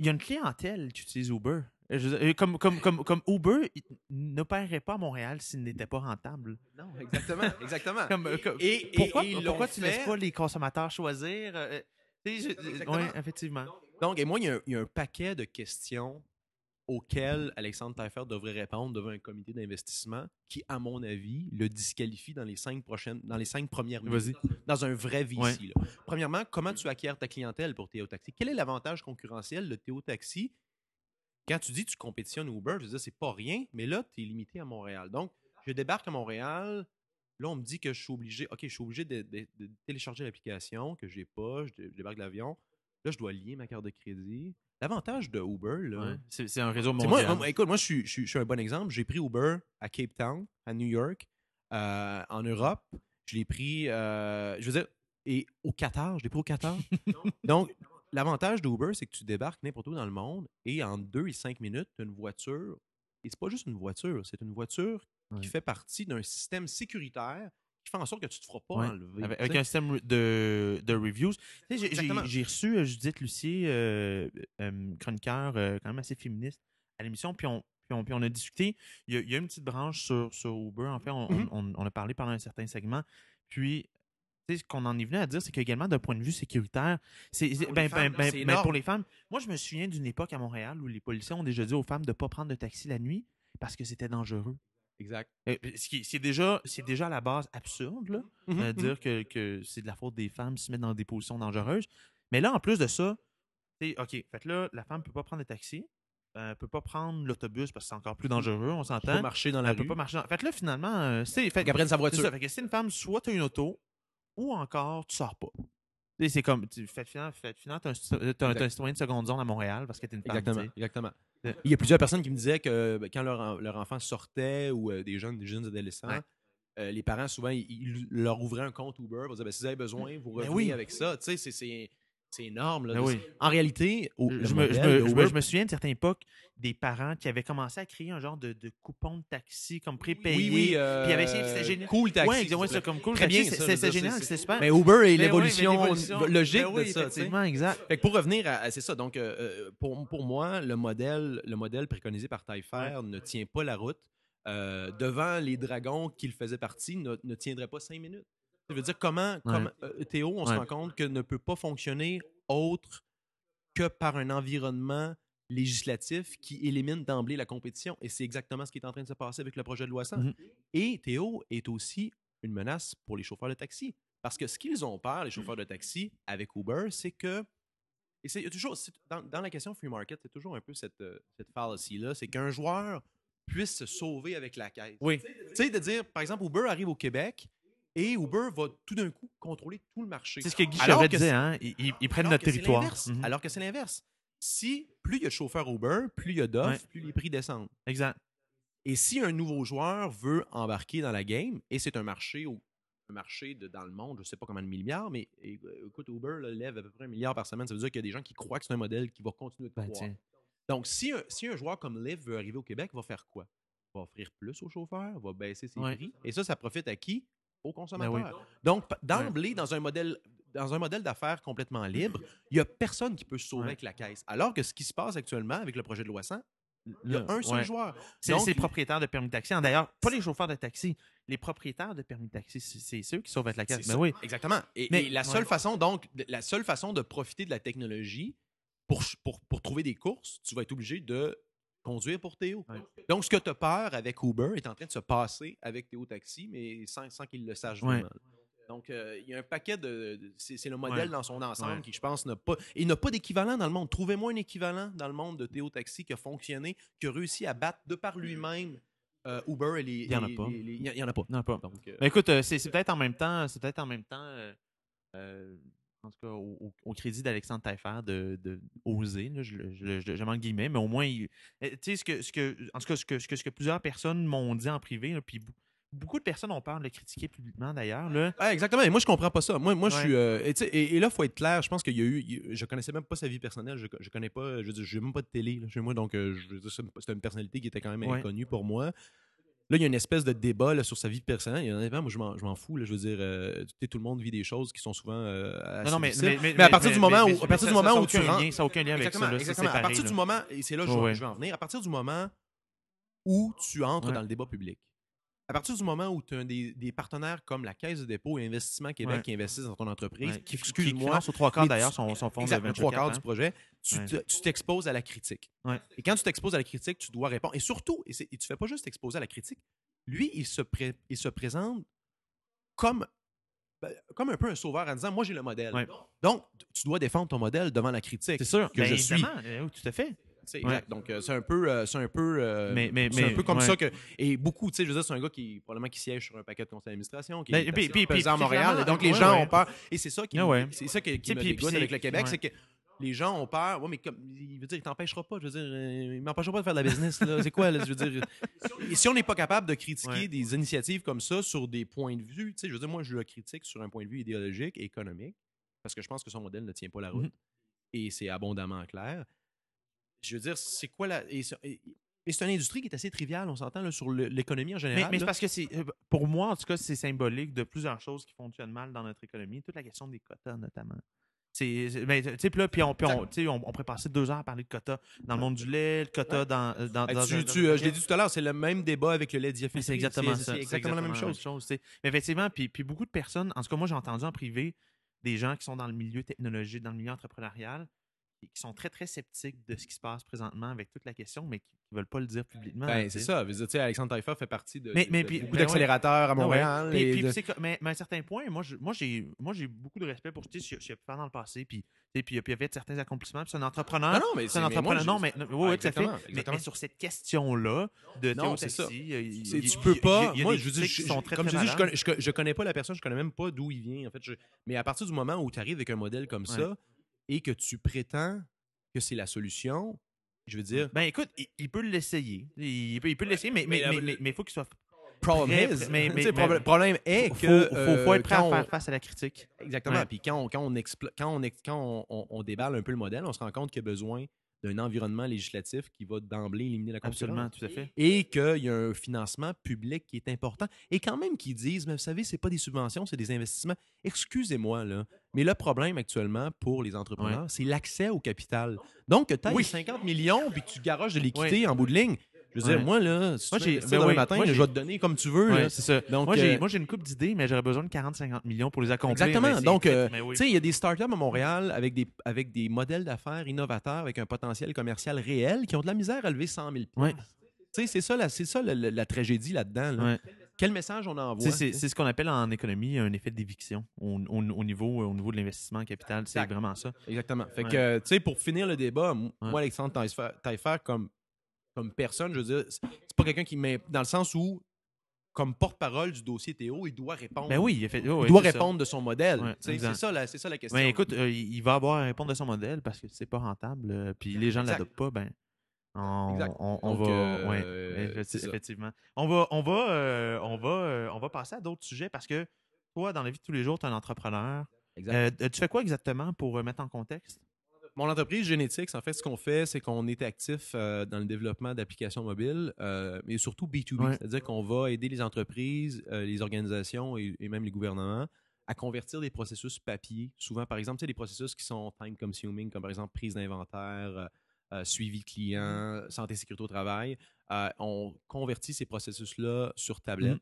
Il y a une clientèle qui utilise Uber. Je veux dire, comme, comme, comme, comme Uber il n'opérerait pas à Montréal s'il n'était pas rentable. Non, exactement. exactement. <laughs> Comme, euh, comme- Et- et- pourquoi et pourquoi tu laisses fait- pas les consommateurs choisir? euh, je- ouais, effectivement. Donc, et moi, il y, a un, il y a un paquet de questions auxquelles Alexandre Taillefer devrait répondre devant un comité d'investissement qui, à mon avis, le disqualifie dans les cinq, prochaines, dans les cinq premières minutes. Dans un vrai VC. Ouais. là. Premièrement, comment tu acquiers ta clientèle pour Théo Taxi? Quel est l'avantage concurrentiel de Théo Taxi? Quand tu dis que tu compétitionnes Uber, je veux dire, c'est pas rien, mais là, tu es limité à Montréal. Donc, je débarque à Montréal. Là, on me dit que je suis obligé, OK, je suis obligé de, de- de télécharger l'application, que je n'ai pas, je, je débarque de l'avion. Là, je dois lier ma carte de crédit. L'avantage de Uber, Ouais. C'est un réseau mondial. moi, moi, écoute, moi, je suis, je suis- je suis un bon exemple. J'ai pris Uber à Cape Town, à New York, euh, en Europe. Je l'ai pris, euh, je veux dire, et au Qatar. Je l'ai pris au Qatar. <laughs> Donc, l'avantage d'Uber, c'est que tu débarques n'importe où dans le monde et en deux et cinq minutes, tu as une voiture. Et c'est pas juste une voiture, c'est une voiture Ouais. qui fait partie d'un système sécuritaire qui fait en sorte que tu te feras pas Ouais. enlever. Avec, un système de, de reviews. J'ai- reçu euh, Judith Lucier, euh, euh, chroniqueur euh, quand même assez féministe, à l'émission, puis on, puis, on, puis on a discuté. Il y a, il y a une petite branche sur, sur Uber. En fait, on, Mhm. on- on a parlé pendant un certain segment. Puis, tu sais, ce qu'on en est venu à dire, c'est qu'également, d'un point de vue sécuritaire, c'est Pour ben, ben, ben, ben, pour les femmes. Moi, je me souviens d'une époque à Montréal où les policiers ont déjà dit aux femmes de ne pas prendre de taxi la nuit parce que c'était dangereux. Exact. Euh, Ce qui c'est déjà, c'est déjà à la base absurde, là Mhm, euh, mhm. dire que, que c'est de la faute des femmes qui se mettent dans des positions dangereuses. Mais là, en plus de ça, c'est OK, fait là, la femme ne peut pas prendre le taxi, elle ne peut pas prendre l'autobus parce que c'est encore plus dangereux, on Tu peux s'entend. marcher dans la Elle peut rue. pas marcher. dans- Fait là, finalement, euh, c'est. Fait, sa voiture. ça, fait que c'est une femme, soit tu as une auto, ou encore tu sors pas. Tu C'est comme, tu fais finalement, fait, finalement, t'as un, cito- t'as un- t'as un citoyen de seconde zone à Montréal parce que t'es une femme. Exactement, tu exactement. Euh, Il y a plusieurs personnes qui me disaient que ben, quand leur, leur enfant sortait ou euh, des jeunes, des jeunes adolescents, Ouais. euh, les parents souvent ils, ils leur ouvraient un compte Uber, ils disaient ben, si vous avez besoin, vous Ben revenez oui. avec ça. Tu sais, c'est- c'est énorme. là, Ben oui. En réalité, au- Je, me, je, modèle me, de je me- Uber- je me souviens de certaines époques des parents qui avaient commencé à créer un genre de, de coupon de taxi comme prépayé. oui, oui, euh, puis avait essayé, c'était génial. Cool taxi. Ouais, plaît. c'est comme cool. Très taxi, bien, génial, super. Mais Uber et Mais oui, mais l'évolution logique ben oui, de ça. effectivement, exact. Fait que pour revenir à, à- c'est ça. Donc, euh, euh, pour, pour moi, le modèle, le modèle préconisé par Taillefer ne tient pas la route. Euh, devant les dragons qu'il faisait partie, ne, ne tiendrait pas cinq minutes. Ça veut dire comment, euh, Théo, on se rend compte que ne peut pas fonctionner autre que par un environnement législatif qui élimine d'emblée la compétition. Et c'est exactement ce qui est en train de se passer avec le projet de loi 100. Mhm. Et Théo est aussi une menace pour les chauffeurs de taxi. Parce que ce qu'ils ont peur, les chauffeurs de taxi, avec Uber, c'est que. Et c'est il y a toujours. dans la question free market, c'est toujours un peu cette, euh, cette fallacy-là. C'est qu'un joueur puisse se sauver avec la caisse. Oui. Tu sais, de dire, par exemple, Uber arrive au Québec et Uber va tout d'un coup contrôler tout le marché. C'est ce que Guy disait, hein? Ils, ils- ils prennent notre territoire. Mhm. Alors que c'est l'inverse. si plus il y a de chauffeurs Uber, plus il y a d'offres, Ouais. plus les prix descendent. Exact. Et si un nouveau joueur veut embarquer dans la game, et c'est un marché au- un marché de, dans le monde, je ne sais pas combien de milliards, mais écoute, Uber là, lève à peu près un milliard par semaine. Ça veut dire qu'il y a des gens qui croient que c'est un modèle qui va continuer de Ben, tiens. Donc, si un, si un joueur comme Liv veut arriver au Québec, il va faire quoi? Il va offrir plus aux chauffeurs, va baisser ses Ouais. prix. Et ça, ça profite à qui? Consommateurs. Ben oui. Donc, d'emblée, dans un modèle dans un modèle d'affaires complètement libre, il n'y a personne qui peut se sauver Ouais. avec la caisse. Alors que ce qui se passe actuellement avec le projet de loi 100, il y a un seul ouais. joueur. C'est les propriétaires de permis de taxi. D'ailleurs, pas les chauffeurs de taxi, les propriétaires de permis de taxi, c'est- ceux qui sauvent avec la carte. ça. Ben oui. Exactement. Et, Mais- et la seule ouais. façon, donc, de- la seule façon de profiter de la technologie pour, ch- pour, pour trouver des courses, tu vas être obligé de conduire pour Théo. Ouais. Donc, ce que tu as peur avec Uber est en train de se passer avec Théo Taxi, mais sans, sans qu'il le sache Ouais. vraiment. Donc, euh, il y a un paquet de. de- c'est le modèle Ouais. dans son ensemble Ouais. qui, je pense, n'a pas. Il n'a pas d'équivalent dans le monde. Trouvez-moi un équivalent dans le monde de Théo Taxi qui a fonctionné, qui a réussi à battre de par lui-même euh, Uber et les. Il y en a pas. Il y en a pas. Non, pas. Donc, euh, Ben écoute, c'est c'est peut-être en même temps, c'est peut-être en même temps, en tout cas, au, crédit d'Alexandre Taillefer de, de oser, là, je, je, je, guillemets, mais au moins, euh, tu sais, ce que, ce que, en tout cas, ce que, ce que, ce que plusieurs personnes m'ont dit en privé, là, puis beaucoup de personnes ont peur de le critiquer publiquement d'ailleurs, là. Ah, exactement. Et moi, je comprends pas ça. Moi, moi je suis. euh, et, et, et là, il faut être clair. Je pense qu'il y a eu. Je connaissais même pas sa vie personnelle. Je, je connais pas. Je veux dire, j'ai même pas de télé là, chez moi. Donc, euh, c'est une- c'est une personnalité qui était quand même Ouais. inconnue pour moi. Là, il y a une espèce de débat là, sur sa vie personnelle. Il y en a pas, moi, je m'en je m'en fous. Là, je veux dire, euh, tout le monde vit des choses qui sont souvent. euh, assez Non, non, mais, difficiles. mais, Mais à partir du moment où- mais- à partir du moment où tu rentres- ça n'a aucun lien avec Exactement, ça, là, exactement. À partir du moment, et c'est là que je, vais- ouais. je vais en venir, à partir du moment où tu entres Ouais. dans le débat public, à partir du moment où tu as des, des partenaires comme la Caisse de dépôt et Investissement Québec Ouais. qui investissent dans ton entreprise, Ouais, qui, excuse-moi, aux trois quarts d'ailleurs son, son fonds exact, de trois quarts hein. du projet, tu t'exposes à la critique. Et quand tu t'exposes à la critique, tu dois répondre. Et surtout, et, et tu fais pas juste t'exposer à la critique, lui, il se, pré- il se présente comme, ben, comme un peu un sauveur en disant Moi, j'ai le modèle. Ouais. Donc, tu dois défendre ton modèle devant la critique. C'est sûr que Ben, je suis. évidemment, euh, oui, tout à fait. Exact. Donc, euh, c'est un peu. euh, c'est un peu. euh, Mais- mais- c'est un peu comme ouais. ça que. Et beaucoup, tu sais, je veux dire, c'est un gars qui, probablement, qui siège sur un paquet de conseils d'administration, qui Ben, est puis- puis- puis- à Montréal. Et donc, les ouais, gens ouais. ont peur. Et c'est ça qui, Ah c'est ça qui, me dégoûte avec le Québec, c'est que les gens ont peur. Ouais, mais comme, il veut dire, il t'empêchera pas. Je veux dire, il m'empêchera pas de faire de la business. C'est quoi, là? Je veux dire? Et si on n'est pas capable de critiquer Ouais. des initiatives comme ça sur des points de vue, tu sais, je veux dire, moi, je le critique sur un point de vue idéologique et économique parce que je pense que son modèle ne tient pas la route. Mhm. Et c'est abondamment clair. Je veux dire, c'est quoi la. Et, c'est- et- et c'est une industrie qui est assez triviale, on s'entend, sur l'économie en général. mais c'est parce que c'est, euh, pour moi, en tout cas, c'est symbolique de plusieurs choses qui fonctionnent mal dans notre économie. Toute la question des quotas, notamment. C'est, ben, tu sais, puis là, puis on, on, on, on pourrait passer deux heures à parler de quotas dans le monde du lait, le quota dans, euh, dans, Hey, dans tu- un- tu- dans euh, je l'ai dit tout à l'heure, c'est le même débat avec le lait diaphysique. C'est exactement ça. C'est exactement la même chose. sais. Mais effectivement, puis, puis beaucoup de personnes, en tout cas, moi, j'ai entendu en privé des gens qui sont dans le milieu technologique, dans le milieu entrepreneurial, qui sont très, très sceptiques de ce qui se passe présentement avec toute la question, mais qui ne veulent pas le dire publiquement. Ben, c'est ça. Tu sais, Alexandre Taillefer fait partie de, Mais- de- mais de puis- beaucoup ben ouais. d'accélérateurs à Ah ouais. Montréal. Puis- et puis de- co- mais, mais à un certain point, moi, je- moi, j'ai, moi, j'ai beaucoup de respect pour ce qu'il a pu faire dans le passé, puis, puis, puis il a fait certains accomplissements, puis c'est un entrepreneur. Non, non, mais c'est un moi, entrepreneur. non, mais, oui, Ah, tout à fait. exactement, Mais, sur cette question-là de Non, c'est ça. Taxi, il y il- tu peux pas. y moi, je très, comme très je dis, je connais, pas la personne, je connais même pas d'où il vient. En fait, mais à partir du moment où tu arrives avec un modèle comme ça et que tu prétends que c'est la solution, je veux dire, Ben écoute, il, il peut l'essayer. Il peut, il peut l'essayer, mais il Mais mais, mais, mais, mais faut qu'il soit. problem Prêt, is, mais- tu mais- sais, mais- prob- problème est faut, que faut, faut euh, être prêt à on- faire face à la critique. Exactement. Ouais. Puis quand on, quand, on quand, on, quand on, on- on déballe un peu le modèle, on se rend compte qu'il y a besoin d'un environnement législatif qui va d'emblée éliminer la concurrence. Absolument, tout à fait. Et qu'il y a un financement public qui est important. Et quand même qu'ils disent, mais vous savez, c'est pas des subventions, c'est des investissements. Excusez-moi, là. Mais le problème actuellement pour les entrepreneurs, c'est l'accès au capital. Donc, que tu as Oui. 50 millions puis tu garages de l'équité en bout de ligne. Je veux dire, moi, là, si Moi, tu veux ben demain oui, matin, moi, je vais te donner comme tu veux. Ouais, c'est ça. Donc, moi, j'ai, euh, moi, j'ai une coupe d'idées, mais j'aurais besoin de 40-50 millions pour les accomplir. Exactement. Donc, euh, oui. Tu sais, il y a des startups à Montréal avec des, avec des modèles d'affaires innovateurs, avec un potentiel commercial réel, qui ont de la misère à lever 100 000 Ouais. Tu sais, c'est ça, la, ça la, la- la tragédie là-dedans. là. Quel message on envoie? C'est, ce qu'on appelle en économie un effet d'éviction au, au- au niveau, au niveau de l'investissement en capital. C'est vraiment ça. Exactement. Fait que, tu sais, pour finir le débat, moi, Alexandre Taillefer, comme, comme personne, je veux dire, c'est pas quelqu'un qui met. Dans le sens où comme porte-parole du dossier Théo, il doit répondre. Ben oui, il, fait, oh, il doit ça. répondre de son modèle. Ouais, c'est ça, la- c'est ça la question. Ben écoute, euh, il va avoir à répondre de son modèle parce que c'est pas rentable. euh, Puis les gens ne l'adoptent pas, ben. On, Exact. on- on Donc, va. euh, ouais, effectivement. On va, on va, on va, on va passer à d'autres sujets parce que toi, dans la vie de tous les jours, tu es un entrepreneur. Exact. Tu fais quoi exactement pour mettre en contexte? Mon entreprise Genetics, en fait, ce qu'on fait, c'est qu'on est actif euh, dans le développement d'applications mobiles, euh, mais surtout B2B. Ouais. C'est-à-dire qu'on va aider les entreprises, euh, les organisations et, et même les gouvernements à convertir des processus papier. Souvent, par exemple, tu sais, des processus qui sont time-consuming, comme par exemple prise d'inventaire, suivi client, santé sécurité au travail. On convertit ces processus-là sur tablette,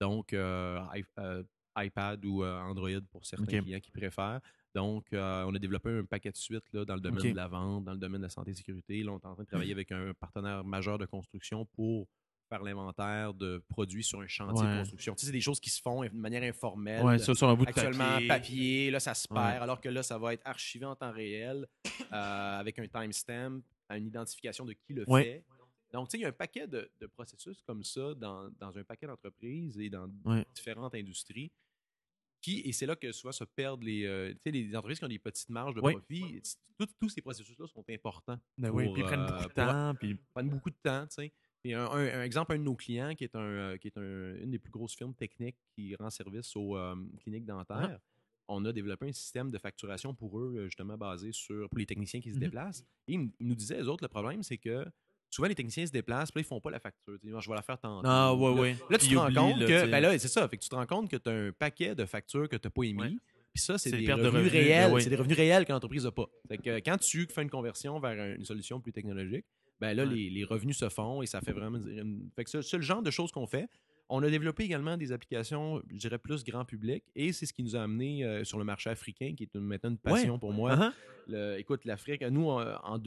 donc i- euh, iPad ou Android pour certains clients qui préfèrent. Donc, euh, on a développé un paquet de suites là, dans le domaine de la vente, dans le domaine de la santé et sécurité. Là, on est en train de travailler avec un partenaire majeur de construction pour faire l'inventaire de produits sur un chantier Ouais. de construction. Tu sais, c'est des choses qui se font de manière informelle. Ouais, ça sur un bout de Actuellement, papier. papier. là, ça se perd, Ouais. alors que là, ça va être archivé en temps réel euh, avec un timestamp, une identification de qui le fait. Donc, tu sais, il y a un paquet de, de processus comme ça dans, dans un paquet d'entreprises et dans différentes industries. Qui, et c'est là que souvent se perdent les, euh, les entreprises qui ont des petites marges de Oui. profit. tous ces processus-là sont importants. Ben oui, pour, puis ils prennent euh, beaucoup de temps. Puis... prennent beaucoup de temps, tu sais. Puis un, un- un exemple, un de nos clients qui est, un, euh, qui est un- une des plus grosses firmes techniques qui rend service aux euh, cliniques dentaires, on a développé un système de facturation pour eux, euh, justement basé sur pour les techniciens qui se Mhm. déplacent. Et ils, ils nous disaient, eux autres, le problème, c'est que souvent les techniciens se déplacent, puis là, ils font pas la facture. Ils disent, je vais la faire tantôt. Ah, ouais, Là- ouais. Là, tu te rends compte là, que, ben là, c'est ça, fait que tu te rends compte que tu as un paquet de factures que tu n'as pas émis. Ouais. Puis ça, c'est des de revenus, réels. oui. C'est des revenus réels que l'entreprise n'a pas. Fait que quand tu fais une conversion vers un- une solution plus technologique, ben là, Ouais. les, les revenus se font et ça fait vraiment. une- Fait que c'est le genre de choses qu'on fait. On a développé également des applications, je dirais, plus grand public et c'est ce qui nous a amené euh, sur le marché africain, qui est une- maintenant une passion pour moi. Uh-huh. Le- écoute, l'Afrique, nous, en, en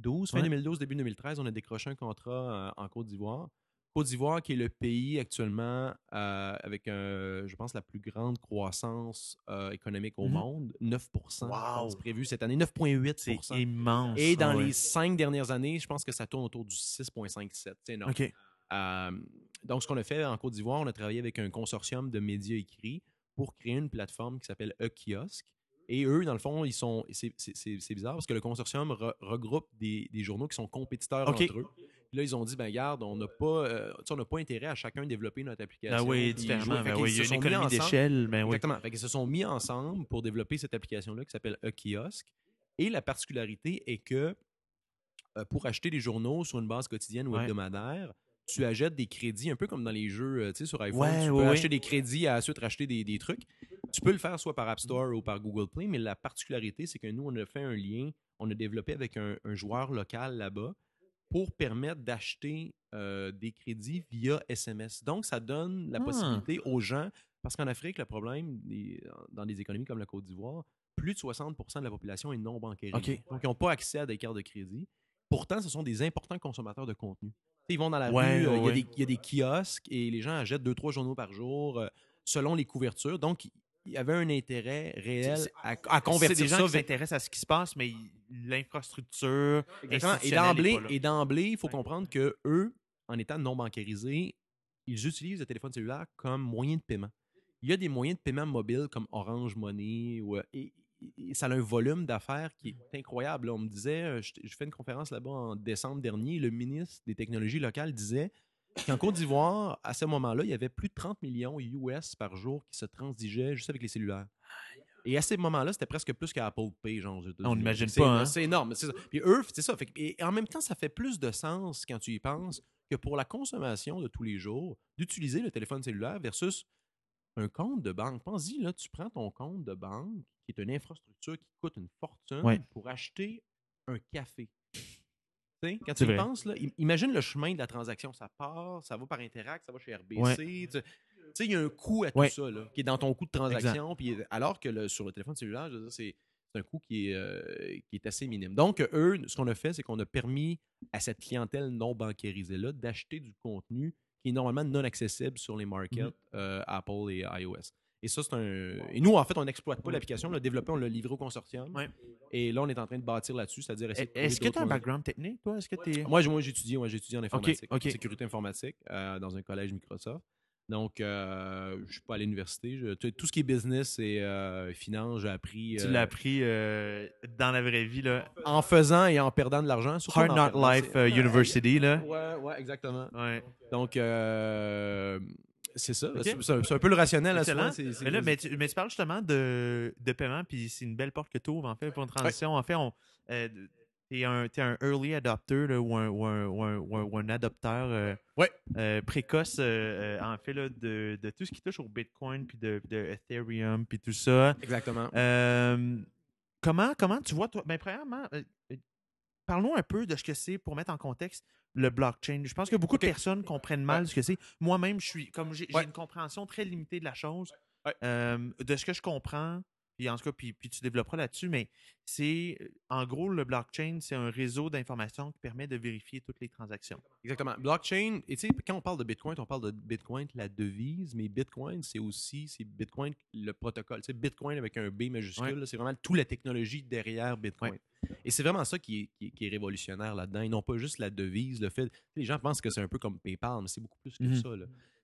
2012, fin Ouais. 2012, début 2013, on a décroché un contrat euh, en Côte d'Ivoire. Côte d'Ivoire, qui est le pays actuellement euh, avec, un, je pense, la plus grande croissance euh, économique au Mhm. monde, 9 je Wow. pense, prévu cette année, 9,8 C'est immense. Et dans ouais. les cinq dernières années, je pense que ça tourne autour du 6,57. C'est énorme. Euh, donc, ce qu'on a fait en Côte d'Ivoire, on a travaillé avec un consortium de médias écrits pour créer une plateforme qui s'appelle E-Kiosque. Et eux, dans le fond, ils sont. C'est bizarre parce que le consortium re- regroupe des, des journaux qui sont compétiteurs entre eux. Puis là, ils ont dit, ben garde, on n'a pas, euh, on n'a pas intérêt à chacun développer notre application. Ah oui, différemment. Ben oui, il y a une économie d'échelle. Ben oui. Exactement. Fait qu'ils se sont mis ensemble pour développer cette application-là qui s'appelle E-Kiosque. Et la particularité est que euh, pour acheter des journaux sur une base quotidienne ou Ouais. hebdomadaire, tu achètes des crédits, un peu comme dans les jeux euh, sur iPhone. Ouais, tu peux ouais, acheter des crédits à ensuite racheter des, des trucs. Tu peux le faire soit par App Store ou par Google Play, mais la particularité, c'est que nous, on a fait un lien, on a développé avec un, un joueur local là-bas pour permettre d'acheter euh, des crédits via SMS. Donc, ça donne la Ah. possibilité aux gens, parce qu'en Afrique, le problème, dans des économies comme la Côte d'Ivoire, plus de 60% de la population est non bancarisée. OK. Donc, ils n'ont pas accès à des cartes de crédit. Pourtant, ce sont des importants consommateurs de contenu. Ils vont dans la Ouais, rue, euh, il y a ouais. des- il y, a des kiosques et les gens achètent deux, trois journaux par jour euh, selon les couvertures. Donc, il y avait un intérêt réel à, à convertir des gens ça qui s'intéressent à ce qui se passe, mais l'infrastructure. Et d'emblée, et d'emblée, il faut comprendre que eux, en étant non bancarisés, ils utilisent le téléphone cellulaire comme moyen de paiement. Il y a des moyens de paiement mobiles comme Orange Money ou, euh, et, et ça a un volume d'affaires qui est incroyable. On me disait, euh, je, je fais une conférence là-bas en décembre dernier, le ministre des technologies locales disait qu'en Côte d'Ivoire, à ce moment-là, il y avait plus de 30 millions US par jour qui se transigeaient juste avec les cellulaires. Et à ces moments-là, c'était presque plus qu'Apple Pay, genre. On n'imagine pas, hein? C'est énorme. ça. Puis eux, c'est ça. Fait et en même temps, ça fait plus de sens quand tu y penses que pour la consommation de tous les jours, d'utiliser le téléphone cellulaire versus un compte de banque. Pense-y, là, tu prends ton compte de banque, qui est une infrastructure qui coûte une fortune, Ouais. pour acheter un café. Quand tu y penses, là, im- imagine le chemin de la transaction. Ça part, ça va par Interact, ça va chez RBC. Ouais. Tu sais, il y a un coût à tout Ouais. ça, là, qui est dans ton coût de transaction. Puis, alors que le- sur le téléphone cellulaire, c'est un coût qui est, euh, qui est assez minime. Donc, eux, ce qu'on a fait, c'est qu'on a permis à cette clientèle non bancarisée-là d'acheter du contenu qui est normalement non accessible sur les markets Mhm. euh, Apple et iOS. Et ça, c'est un. Et nous, en fait, on n'exploite pas l'application, on l'a développé, on l'a livré au consortium. Ouais. Et là, on est en train de bâtir là-dessus, c'est-à-dire trouver Est-ce que tu as un background technique, toi? Est-ce que moi, j'ai- moi, j'ai étudié, moi, étudié en informatique, ok. sécurité informatique, euh, dans un collège Microsoft. Donc, euh, je suis pas à l'université. Tout ce qui est business et euh, finance, j'ai appris Tu l'as appris dans la vraie vie, là. en faisant et en perdant de l'argent. Hard en Not perdant, Life University, là. Ouais, ouais, exactement. Ouais. Donc, euh, c'est ça. C'est un, peu le rationnel. à c'est- c'est- Mais, là, mais, tu, mais tu parles justement de, de paiement, puis c'est une belle porte que tu ouvres, en fait, pour une transition. En fait, on, euh, t'es un, t'es un early adopter là, ou, un, ou, un, ou, un, ou adopteur euh, Ouais. euh, précoce, euh, en fait, là, de, de tout ce qui touche au Bitcoin, puis de, de Ethereum, puis tout ça. Exactement. Comment, comment tu vois, toi? Ben, premièrement, parlons un peu de ce que c'est pour mettre en contexte le blockchain. Je pense que beaucoup de personnes comprennent mal Ouais. ce que c'est. Moi-même, je suis comme j'ai j'ai Ouais. une compréhension très limitée de la chose. Ouais. Euh, de ce que je comprends, puis en tout cas, puis, puis tu développeras là-dessus, mais c'est en gros le blockchain, c'est un réseau d'informations qui permet de vérifier toutes les transactions. Exactement. Blockchain, et tu sais, quand on parle de Bitcoin, on parle de Bitcoin, la devise, mais Bitcoin, c'est aussi, c'est Bitcoin, le protocole. Tu sais, Bitcoin avec un B majuscule, Ouais. c'est vraiment toute la technologie derrière Bitcoin. Et c'est vraiment ça qui est, qui est- qui est révolutionnaire là-dedans. Ils n'ont pas juste la devise, le fait. Les gens pensent que c'est un peu comme PayPal, mais c'est beaucoup plus que Mhm. ça.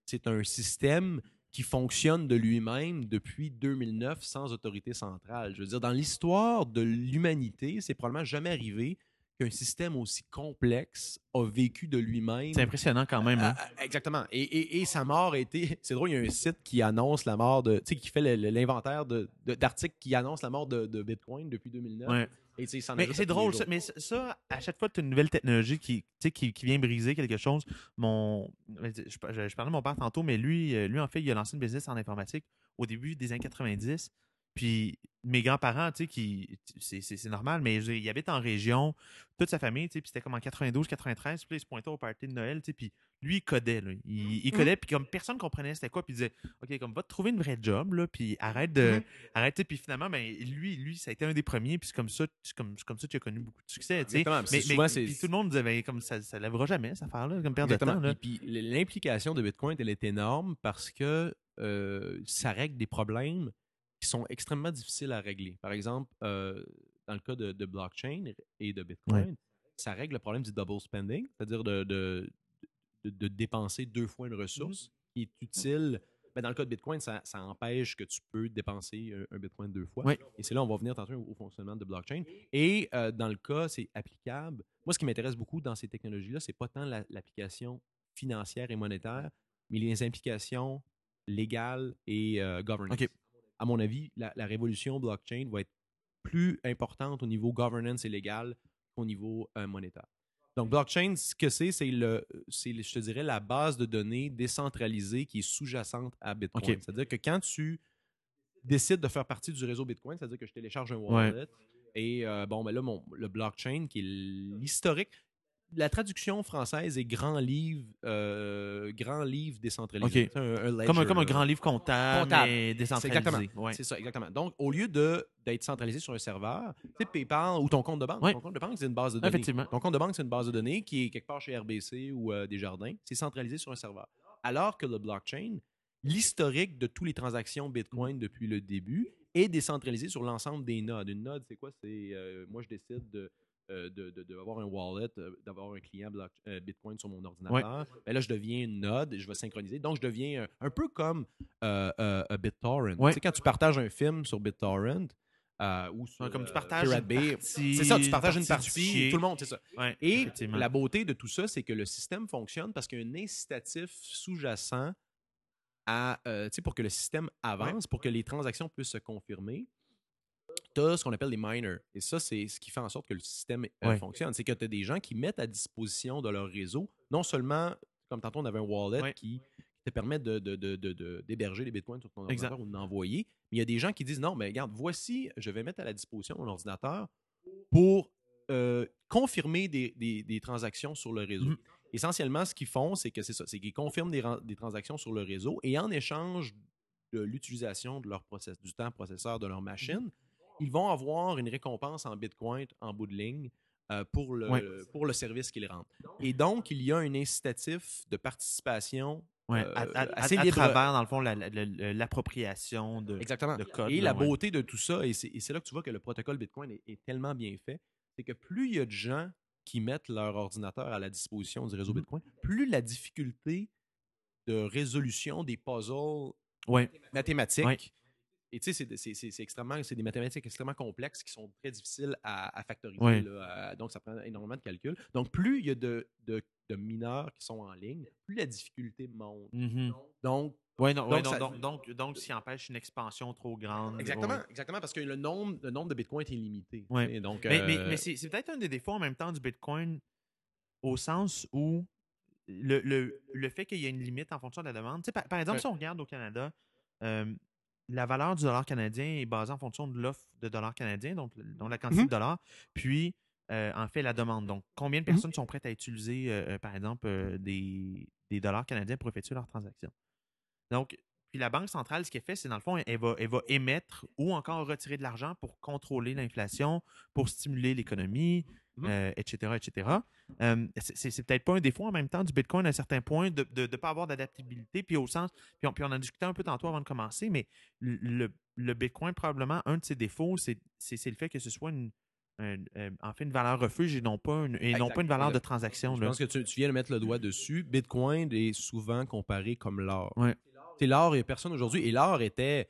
C'est un système qui fonctionne de lui-même depuis 2009 sans autorité centrale. Je veux dire, dans l'histoire de l'humanité, c'est probablement jamais arrivé qu'un système aussi complexe a vécu de lui-même. C'est impressionnant quand même. hein? Ah, ah, exactement. Et, et- et sa mort a été. <laughs> C'est drôle, il y a un site qui annonce la mort de. Tu sais, qui fait l'inventaire d'articles qui annoncent la mort de, de Bitcoin depuis 2009. Ouais. Et Mais c'est drôle, ça, mais ça- à chaque fois que tu as une nouvelle technologie qui, qui, qui vient briser quelque chose, mon, je, je- je parlais de mon père tantôt, mais lui, euh, lui, en fait, il a lancé une business en informatique au début des années 90. Puis mes grands-parents, tu sais, qui, c'est, normal, mais ils habitent en région, toute sa famille, tu sais, puis c'était comme en 92, 93, puis là, il se pointait au party de Noël, tu sais, puis lui, il codait, là. Il, il codait, puis comme personne comprenait c'était quoi, puis il disait, OK, comme va te trouver une vraie job, là, puis arrête de, Mhm. arrête, tu sais, puis finalement, ben, lui, lui, ça a été un des premiers, puis c'est comme ça, c'est comme, c'est comme ça que tu as connu beaucoup de succès, tu sais. Mais, puis tout le monde disait, ben, comme ça, ça lèvera jamais, cette affaire-là, comme perte de temps, là. Puis, puis l'implication de Bitcoin, elle est énorme parce que euh, ça règle des problèmes qui sont extrêmement difficiles à régler. Par exemple, euh, dans le cas de, de blockchain et de Bitcoin, ça règle le problème du double spending, c'est-à-dire de, de, de- dépenser deux fois une ressource qui est utile. Ben, dans le cas de Bitcoin, ça, ça empêche que tu peux dépenser un, un Bitcoin deux fois. Et c'est là, on va venir tantôt au, au fonctionnement de blockchain. Et euh, dans le cas, c'est applicable. Moi, ce qui m'intéresse beaucoup dans ces technologies-là, c'est pas tant la- l'application financière et monétaire, mais les implications légales et euh, governance. À mon avis, la, la révolution blockchain va être plus importante au niveau governance et légal qu'au niveau euh, monétaire. Donc, blockchain, ce que c'est, c'est le, c'est, je te dirais, la base de données décentralisée qui est sous-jacente à Bitcoin. C'est-à-dire que quand tu décides de faire partie du réseau Bitcoin, c'est-à-dire que je télécharge un wallet et euh, bon, ben là, mon, le blockchain qui est l'historique. La traduction française est grand livre, euh, grand livre décentralisé. OK. C'est un- un ledger, Comme un, comme un là. grand livre comptable, Comptable. mais décentralisé. exactement. Ouais. C'est ça, exactement. Donc, au lieu de d'être centralisé sur un serveur, tu sais, PayPal ou ton compte de banque, Ouais. ton compte de banque, c'est une base de données. Effectivement. Ton compte de banque, c'est une base de données qui est quelque part chez RBC ou euh, Desjardins. C'est centralisé sur un serveur. Alors que le blockchain, l'historique de toutes les transactions Bitcoin depuis le début est décentralisé sur l'ensemble des nodes. Une node, c'est quoi? C'est euh, moi, je décide de euh, de- un wallet, euh, d'avoir un client block- euh, Bitcoin sur mon ordinateur. Ben là, je deviens une node, je vais synchroniser. Donc, je deviens un, un peu comme euh, euh, un BitTorrent. Ouais. Tu sais, quand tu partages un film sur BitTorrent euh, ou sur Ouais, comme tu euh, partages c'est ça, tu partages une partie, tout le monde, c'est ça. Ouais, Et la beauté de tout ça, c'est que le système fonctionne parce qu'il y a un incitatif sous-jacent à, euh, tu sais, pour que le système avance, pour que les transactions puissent se confirmer. Tu as ce qu'on appelle les miners. Et ça, c'est ce qui fait en sorte que le système euh, Ouais. fonctionne. C'est que tu as des gens qui mettent à disposition de leur réseau, non seulement, comme tantôt on avait un wallet Ouais. qui te permet de, de- de- de- de- d'héberger les bitcoins sur ton ordinateur ou d'envoyer, mais il y a des gens qui disent non, mais regarde, voici, je vais mettre à la disposition mon ordinateur pour euh, confirmer des, des- des transactions sur le réseau. Mhm. Essentiellement, ce qu'ils font, c'est que c'est ça, c'est qu'ils confirment des, ran- des transactions sur le réseau et en échange de l'utilisation de leur process, du temps processeur de leur machine, ils vont avoir une récompense en Bitcoin en bout de ligne euh, pour, le, Ouais. pour le service qu'ils rendent. Et donc, il y a un incitatif de participation Ouais, euh, à, à- à- assez à libre. travers, dans le fond, la- la- la- l'appropriation de, Exactement. de code. Et là, la ouais. beauté de tout ça, et c'est là que tu vois que le protocole Bitcoin est, est tellement bien fait, c'est que plus il y a de gens qui mettent leur ordinateur à la disposition du réseau Mhm. Bitcoin, plus la difficulté de résolution des puzzles Ouais. mathématiques. Et tu sais, c'est- extrêmement, c'est des mathématiques extrêmement complexes qui sont très difficiles à, à factoriser. Ouais. là, à- donc, ça prend énormément de calcul. Donc, plus il y a de, de- de mineurs qui sont en ligne, plus la difficulté monte. Mhm. Donc, Ouais, non, ouais, Donc, donc, ça- donc, donc, donc, s'il empêche une expansion trop grande. exactement, ouais. exactement, parce que le nombre, le nombre de bitcoins est illimité. Ouais. donc, Mais, euh, mais c'est c'est peut-être un des défauts en même temps du Bitcoin au sens où le, le, le fait qu'il y a une limite en fonction de la demande. Tu sais, par, par exemple, si on regarde au Canada, euh, la valeur du dollar canadien est basée en fonction de l'offre de dollars canadiens, donc, la quantité Mhm. de dollars, puis euh, en fait la demande. Donc, combien de Mhm. personnes sont prêtes à utiliser, euh, euh, par exemple, euh, des, des dollars canadiens pour effectuer leurs transactions? Donc, puis la Banque centrale, ce qu'elle fait, c'est dans le fond, elle va, elle va émettre ou encore retirer de l'argent pour contrôler l'inflation, pour stimuler l'économie. Euh, etc., etc. Euh, c'est- peut-être pas un défaut en même temps du Bitcoin à un certain point de ne pas avoir d'adaptabilité, puis au sens, puis on, puis on en discutait un peu tantôt avant de commencer, mais le, le Bitcoin, probablement, un de ses défauts, c'est c'est- c'est le fait que ce soit une, un- euh, en fait une valeur refuge et non pas une, et non pas une valeur de transaction. Je là. pense que tu, tu viens de mettre le doigt dessus. Bitcoin est souvent comparé comme l'or. Ouais. C'est l'or et personne aujourd'hui. Et l'or était,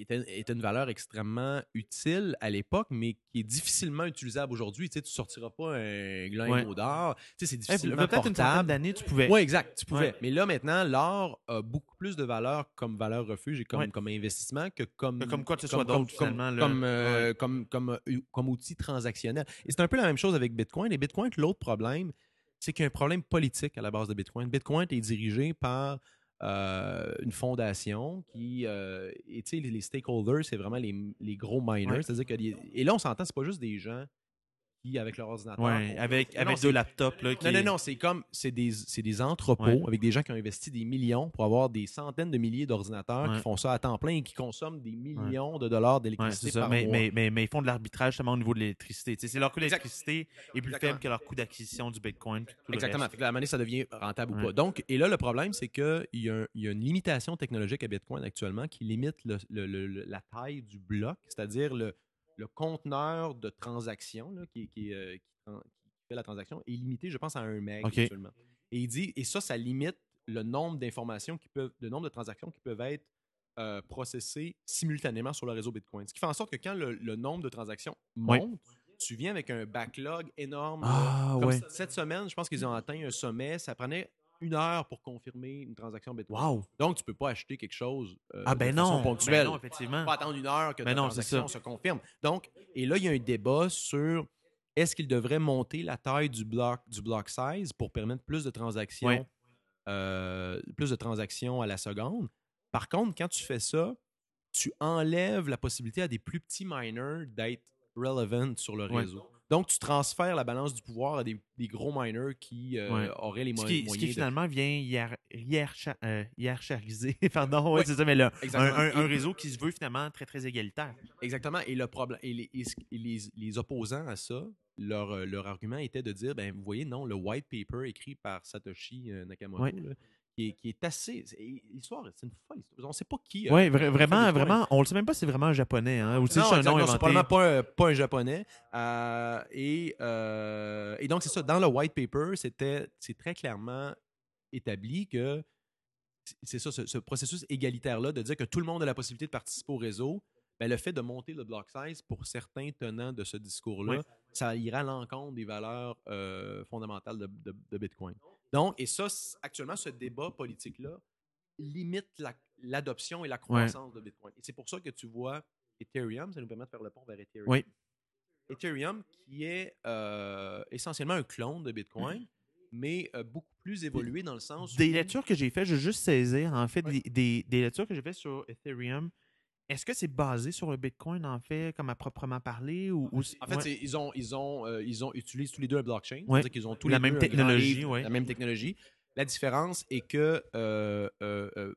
était, était une valeur extrêmement utile à l'époque, mais qui est difficilement utilisable aujourd'hui. Tu sais, tu sortiras pas un glingot Ouais. d'or. Tu sais, c'est Eh, difficilement peut-être une centaine d'années, tu pouvais. Oui, exact, tu pouvais. Ouais. Mais là, maintenant, l'or a beaucoup plus de valeur comme valeur refuge et comme, Ouais. comme investissement que comme, comme quoi que ce comme- soit d'autre. Comme, euh, comme, euh, comme outil transactionnel. Et c'est un peu la même chose avec Bitcoin. Et Bitcoin, l'autre problème, c'est qu'il y a un problème politique à la base de Bitcoin. Bitcoin est dirigé par euh, une fondation qui, euh, et tu sais, les, les stakeholders, c'est vraiment les, les gros miners. Ouais. C'est-à-dire que, et là, on s'entend, c'est pas juste des gens qui, avec leur ordinateur, Ouais, avec, Non, avec c'est- deux laptops. Là, qui non, non, non, c'est comme, c'est des, des entrepôts Ouais. avec des gens qui ont investi des millions pour avoir des centaines de milliers d'ordinateurs Ouais. qui font ça à temps plein et qui consomment des millions de dollars d'électricité par Mais, mois. mais, mais, mais ils font de l'arbitrage justement au niveau de l'électricité. C'est leur coût d'électricité est plus faible que leur coût d'acquisition du Bitcoin. tout Exactement. Fait que moment donné, ça devient rentable ou pas. Donc, et là, le problème, c'est qu'il y, a un- y a une limitation technologique à Bitcoin actuellement qui limite le- le- le- le- la taille du bloc, c'est-à-dire le, le conteneur de transaction là, qui, qui, euh, qui fait la transaction est limité, je pense, à un meg OK. actuellement. Et il dit, et ça, ça limite le nombre d'informations qui peuvent, le nombre de transactions qui peuvent être euh, processées simultanément sur le réseau Bitcoin. Ce qui fait en sorte que quand le, le nombre de transactions monte, tu viens avec un backlog énorme. Ah, ouais. Cette semaine, je pense qu'ils ont atteint un sommet. Ça prenait une heure pour confirmer une transaction Bitcoin. Wow. Donc, tu peux pas acheter quelque chose euh, Ah, ben de façon non. ponctuelle. Ben non, effectivement. pas attendre une heure que Ben ta non, transaction se confirme. Donc, et là, il y a un débat sur est-ce qu'il devrait monter la taille du bloc, du block size pour permettre plus de transactions, euh, plus de transactions à la seconde. Par contre, quand tu fais ça, tu enlèves la possibilité à des plus petits miners d'être relevant sur le réseau. Donc, tu transfères la balance du pouvoir à des, des gros miners qui euh, Ouais. auraient les Ce mo- qui, ce moyens qui de- finalement vient hier, hiérarcha- euh, hiérarchiser, <laughs> pardon, ouais, Ouais. c'est ça, mais là, un, réseau qui se veut finalement très, très égalitaire. Exactement. Et le problème et les, et les, les opposants à ça, leur, euh, leur argument était de dire ben vous voyez, non, le white paper écrit par Satoshi Nakamoto, Ouais. là, qui, est, qui est assez. L'histoire, c'est une folle histoire. On ne sait pas qui. a- Oui, vraiment, vraiment, on ne sait même pas si c'est vraiment un japonais, hein, ou si c'est un exact, nom non, c'est inventé. probablement pas, un- pas un japonais. Euh, et, euh, et donc, c'est ça. Dans le white paper, c'était, c'est très clairement établi que c'est ça, ce, ce processus égalitaire-là, de dire que tout le monde a la possibilité de participer au réseau. Ben, le fait de monter le block size pour certains tenants de ce discours-là, Oui. Ça ira à l'encontre des valeurs euh, fondamentales de, de- de Bitcoin. Donc, et ça, actuellement, ce débat politique-là limite la- l'adoption et la croissance de Bitcoin. Et c'est pour ça que tu vois Ethereum, ça nous permet de faire le pont vers Ethereum. Oui. Ethereum, qui est euh, essentiellement un clone de Bitcoin, mais euh, beaucoup plus évolué dans le sens Des où- lectures que j'ai faites, je veux juste saisir, en fait, Ouais. des, des- des lectures que j'ai faites sur Ethereum. Est-ce que c'est basé sur le Bitcoin, en fait, comme à proprement parler? Ou, ou c'est- En fait, ouais. c'est- ils ont, ils ont, euh, ils ont utilisé tous les deux un blockchain. Ouais. C'est-à-dire qu'ils ont tous La les même deux technologie, livre, ouais. La même technologie. La différence est que euh, euh, euh,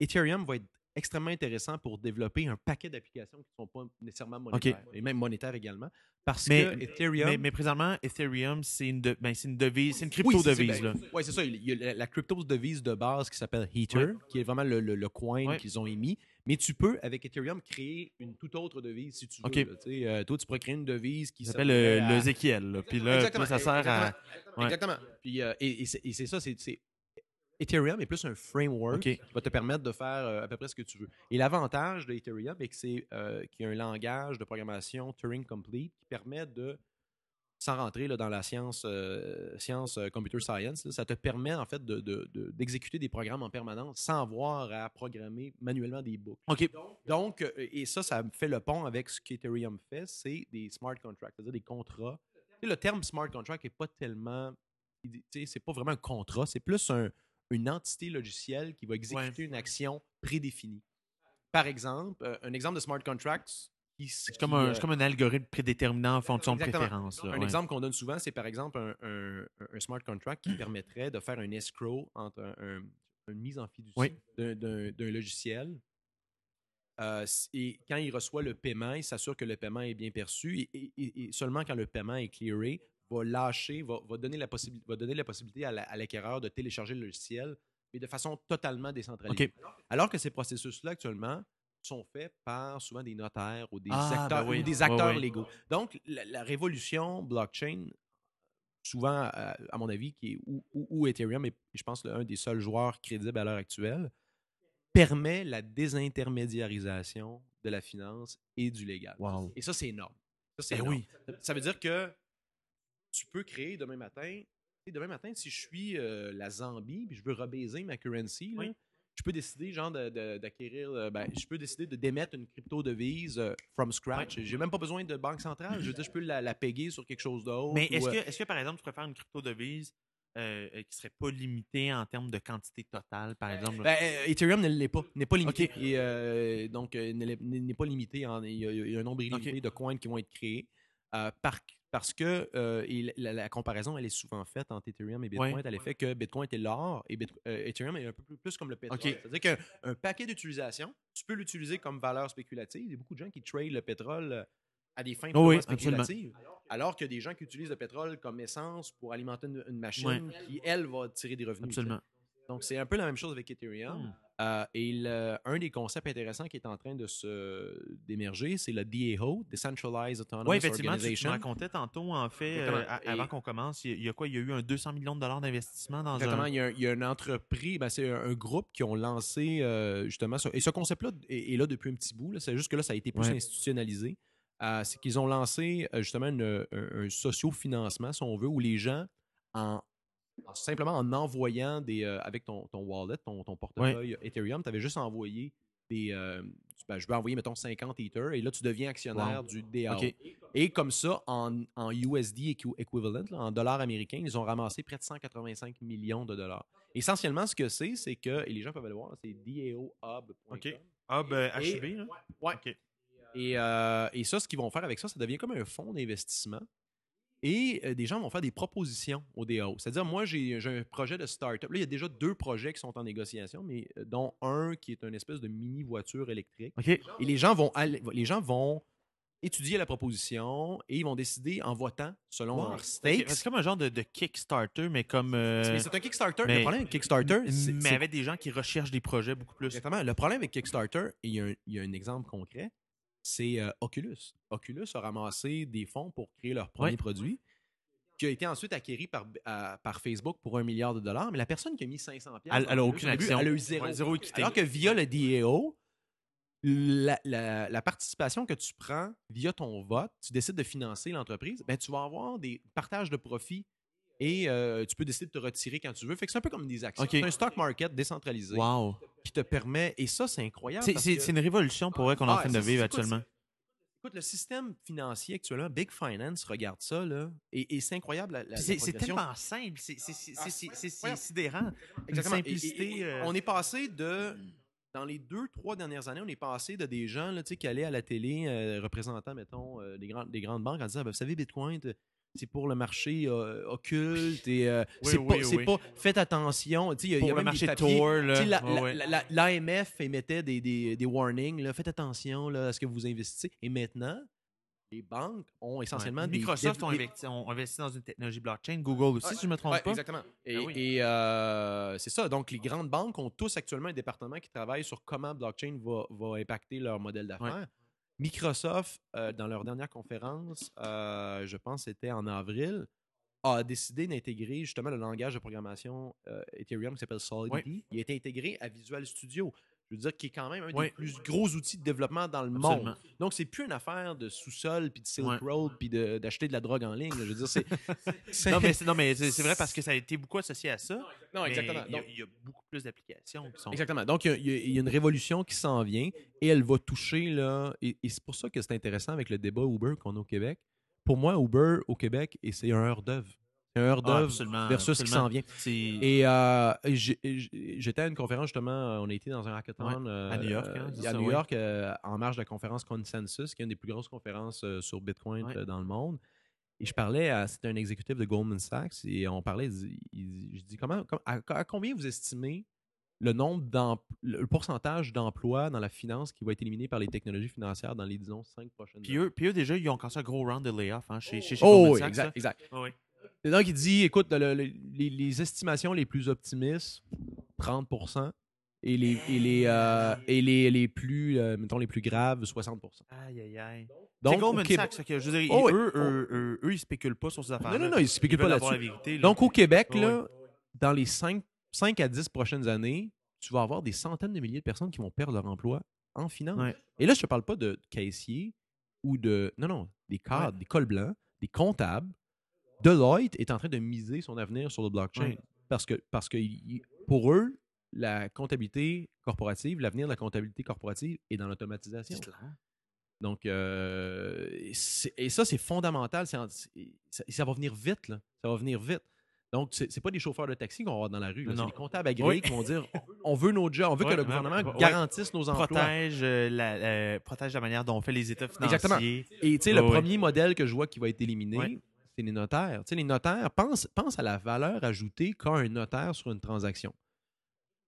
Ethereum va être extrêmement intéressant pour développer un paquet d'applications qui ne sont pas nécessairement monétaires, et même monétaires également. Parce Mais- que Ethereum. Mais, mais présentement, Ethereum, c'est une, de- ben, c'est une devise, c'est une Oui, c'est- crypto-devise. c'est- là. ben, ouais, c'est ça. Il y a la, la crypto-devise de base qui s'appelle Ether, qui est vraiment le, le- le coin Ouais. qu'ils ont émis. Mais tu peux, avec Ethereum, créer une toute autre devise si tu veux. Ok. là. Tu sais, euh, toi, tu pourrais créer une devise qui s'appelle servirait le, à- le. Puis là, Exactement, ça sert à. exactement. Ouais. Exactement. Puis, euh, et, et c'est ça, c'est Ethereum est plus un framework qui va te permettre de faire euh, à peu près ce que tu veux. Et l'avantage de Ethereum, c'est que c'est euh, qu'il y a un langage de programmation Turing Complete qui permet de, sans rentrer là, dans la science, euh, science euh, computer science, là, ça te permet en fait de- de- de- d'exécuter des programmes en permanence sans avoir à programmer manuellement des boucles. OK. Donc, euh, et ça, ça fait le pont avec ce qu'Ethereum fait, c'est des smart contracts, c'est-à-dire des contrats. Le terme smart contract n'est pas tellement. C'est pas vraiment un contrat, c'est plus un- une entité logicielle qui va exécuter une action prédéfinie. Par exemple, un exemple de smart contract. Qui- C'est comme, qui, un, euh, c'est comme un algorithme prédéterminant en fonction de préférence. là, un ouais. exemple qu'on donne souvent, c'est par exemple un, un- un smart contract qui permettrait de faire un escrow entre un- un- une mise en fiducie Oui. d'un- logiciel. Euh, et quand il reçoit le paiement, il s'assure que le paiement est bien perçu et, et- et- et seulement quand le paiement est clearé, va lâcher, va, va donner, la possibilité, va donner la possibilité à la- à l'acquéreur de télécharger le logiciel, mais de façon totalement décentralisée. Alors que ces processus-là, actuellement, sont faits par souvent des notaires ou des Ah, acteurs, ben oui. ou des acteurs légaux. Donc, la, la révolution blockchain, souvent, à, à mon avis, qui est, où, où- où Ethereum est, je pense, un des seuls joueurs crédibles à l'heure actuelle, permet la désintermédiarisation de la finance et du légal. Wow. Et ça, c'est énorme. Ça, Ben énorme. oui. Ça veut dire que tu peux créer demain matin. Demain matin, si je suis euh, la Zambie puis je veux rebaiser ma currency, là. Je peux décider genre d'acquérir. euh, ben, je peux décider de démettre une crypto devise euh, from scratch. J'ai même pas besoin de banque centrale. Je veux dire, je peux la, la péguer sur quelque chose d'autre. Mais est-ce euh, que, est que, par exemple, tu préfères une crypto-devise euh, euh, qui serait pas limitée en termes de quantité totale, par exemple? Ben, euh, Ethereum ne l'est pas, n'est pas limité. Et, euh, donc, n'est pas limité. en- il, y a, il y a un nombre illimité de coins qui vont être créés. euh, par- parce que euh, la, la comparaison, elle est souvent faite entre Ethereum et Bitcoin. Ouais. Elle est fait que Bitcoin était l'or et Bit- euh, Ethereum est un peu plus, plus comme le pétrole. C'est-à-dire qu'un un paquet d'utilisation, tu peux l'utiliser comme valeur spéculative. Il y a beaucoup de gens qui trade le pétrole euh, à des fins Oh oui, spéculatives. Alors qu'il y a des gens qui utilisent le pétrole comme essence pour alimenter une, une machine Ouais. qui, elle, va tirer des revenus. Absolument. Donc, c'est un peu la même chose avec Ethereum. Hmm. Euh, et le- un des concepts intéressants qui est en train de se d'émerger, c'est le DAO, Decentralized Autonomous Oui, effectivement, tu, tu Organization. me racontais tantôt, en fait, euh, avant qu'on commence, il y, a- quoi? Il y a eu un 200 millions de dollars d'investissement dans Exactement, un... il y, a, un- il y a une entreprise, ben, c'est un, un groupe qui ont lancé euh, justement. Et ce concept-là est, est là depuis un petit bout. là. C'est juste que là, ça a été plus Ouais. institutionnalisé. C'est qu'ils ont lancé justement une- un, un socio-financement, si on veut, où les gens, en, en- simplement en envoyant des, euh, avec ton, ton wallet, ton, ton portefeuille Ethereum, tu avais juste envoyé des. euh, ben, je vais envoyer, mettons, 50 Ether, et là, tu deviens actionnaire Wow. du DAO. Et comme ça, en, en USD equi- equivalent, là, en dollars américains, ils ont ramassé près de 185 millions de dollars. Essentiellement, ce que c'est, c'est que, et les gens peuvent le voir, c'est daohub.com. OK. Et- HB, là? Ouais. OK. Et, euh, et ça, ce qu'ils vont faire avec ça, ça devient comme un fonds d'investissement. Et euh, des gens vont faire des propositions au DAO. C'est-à-dire, moi, j'ai un projet de start-up. Là, il y a déjà deux projets qui sont en négociation, mais euh, dont un qui est une espèce de mini voiture électrique. Et les gens vont, aller- les gens vont étudier la proposition et ils vont décider en votant selon Wow. leurs stakes. C'est comme un genre de, de Kickstarter, mais comme... euh, c'est un Kickstarter. mais- le problème avec Kickstarter, c'est mais avec des gens qui recherchent des projets beaucoup plus. Exactement. Le problème avec Kickstarter, et il y a un, il y a un exemple concret, c'est euh, Oculus. Oculus a ramassé des fonds pour créer leur premier Ouais. produit, qui a été ensuite acquéri par, à- par Facebook pour un milliard de dollars. Mais la personne qui a mis 500 pièces, Elle- elle a aucune action. Elle a eu zéro. Ouais, zéro équité. Alors que via le DAO, la, la- la participation que tu prends via ton vote, tu décides de financer l'entreprise, ben, tu vas avoir des partages de profits et euh, tu peux décider de te retirer quand tu veux. Fait que c'est un peu comme des actions. C'est un stock market décentralisé Wow. qui te permet, et ça, c'est incroyable. C'est parce c'est- que- c'est une révolution pour vrai qu'on est en Ah, train de vivre actuellement. Écoute, le système financier actuellement, Big Finance, regarde ça, là, et, et c'est incroyable. La, la- C'est la c'est tellement simple, c'est c'est- c'est- sidérant. Exactement. Simplicité. et- et euh, On est passé de. Dans les deux, trois dernières années, on est passé de des gens là, qui allaient à la télé, euh, représentant, mettons, euh, des, grandes, des grandes banques, en disant ben, Vous savez, Bitcoin, c'est pour le marché euh, occulte et euh, Oui, c'est oui, pas, c'est oui. pas faites attention. Tu sais, il y a- le marché la- Ouais, la- la- la- L'AMF émettait des, des, des warnings. là, faites attention là, à ce que vous investissez. Et maintenant, les banques ont essentiellement Ouais. des. Microsoft ont investi, ont investi dans une technologie blockchain, Google aussi, si je me trompe Ouais, pas. Exactement. Et, Ah oui. et, euh, c'est ça. Donc, les grandes banques ont tous actuellement un département qui travaille sur comment blockchain va, va impacter leur modèle d'affaires. Microsoft, euh, dans leur dernière conférence, euh, je pense que c'était en avril, a décidé d'intégrer justement le langage de programmation euh, Ethereum qui s'appelle Solidity. Il a été intégré à Visual Studio. Je veux dire, qui est quand même un des plus gros outils de développement dans le Absolument. monde. Donc, c'est plus une affaire de sous-sol, puis de Silk Ouais. Road, puis de- d'acheter de, la drogue en ligne. là. Je veux dire, c'est... <laughs> Non, mais c'est non, mais c'est c'est vrai parce que ça a été beaucoup associé à ça. Non, exactement. Il y, a, Donc- il y a beaucoup plus d'applications qui sont. Exactement. Donc, il y a- il y, une révolution qui s'en vient et elle va toucher, là, et, et c'est pour ça que c'est intéressant avec le débat Uber qu'on a au Québec. Pour moi, Uber au Québec, et c'est un heure d'œuvre. C'est un heure Ah, d'œuvre versus ce qui s'en vient. Et euh, j'étais à une conférence, justement, on a été dans un hackathon euh, à New York, hein, euh, c'est à ça, New ouais. York, euh, en marge de la conférence Consensus, qui est une des plus grosses conférences euh, sur Bitcoin Ouais. euh, dans le monde. Et je parlais à, c'était un exécutif de Goldman Sachs, et on parlait, il dit- il- je dis, comment, com- à, à combien vous estimez le nombre le pourcentage d'emplois dans la finance qui va être éliminé par les technologies financières dans les, disons, cinq prochaines Puis eux, puis eux, déjà, ils ont commencé un gros round de layoff hein, chez, chez, chez Oh, Goldman Sachs, exact, là. exact. Oui. Donc, il dit, écoute, le- le- les, les estimations les plus optimistes, 30 et les, et les, euh, et les, les plus, euh, mettons, les plus graves, 60 Aïe, aïe, aïe. Donc, c'est Goldman Sachs, que je veux dire, Oh, ils- oui. eux, eux, eux, eux, ils spéculent pas sur ces affaires Non, non, non, ils ne spéculent pas veulent avoir là-dessus. la vérité. là. Donc, au Québec, là, dans les 5, 5 à 10 prochaines années, tu vas avoir des centaines de milliers de personnes qui vont perdre leur emploi en finance. Ouais. Et là, je ne te parle pas de caissiers ou de. Non, non, des cadres, des cols blancs, des comptables. Deloitte est en train de miser son avenir sur le blockchain. Ouais. Parce que, parce que il- pour eux, la comptabilité corporative, l'avenir de la comptabilité corporative est dans l'automatisation. C'est clair. Donc, euh, et ça, c'est fondamental. en- ça, ça va venir vite. Là. Ça va venir vite. Donc, c'est c'est pas des chauffeurs de taxi qu'on va avoir dans la rue. C'est des comptables agréés Oui. qui vont dire on veut nos jobs, on veut que le gouvernement garantisse nos emplois. Protège, euh, la, euh, protège la manière dont on fait les états financiers. Exactement. Et tu sais, le premier modèle que je vois qui va être éliminé. C'est les notaires. Tu sais, les notaires, pense, pense à la valeur ajoutée qu'a un notaire sur une transaction.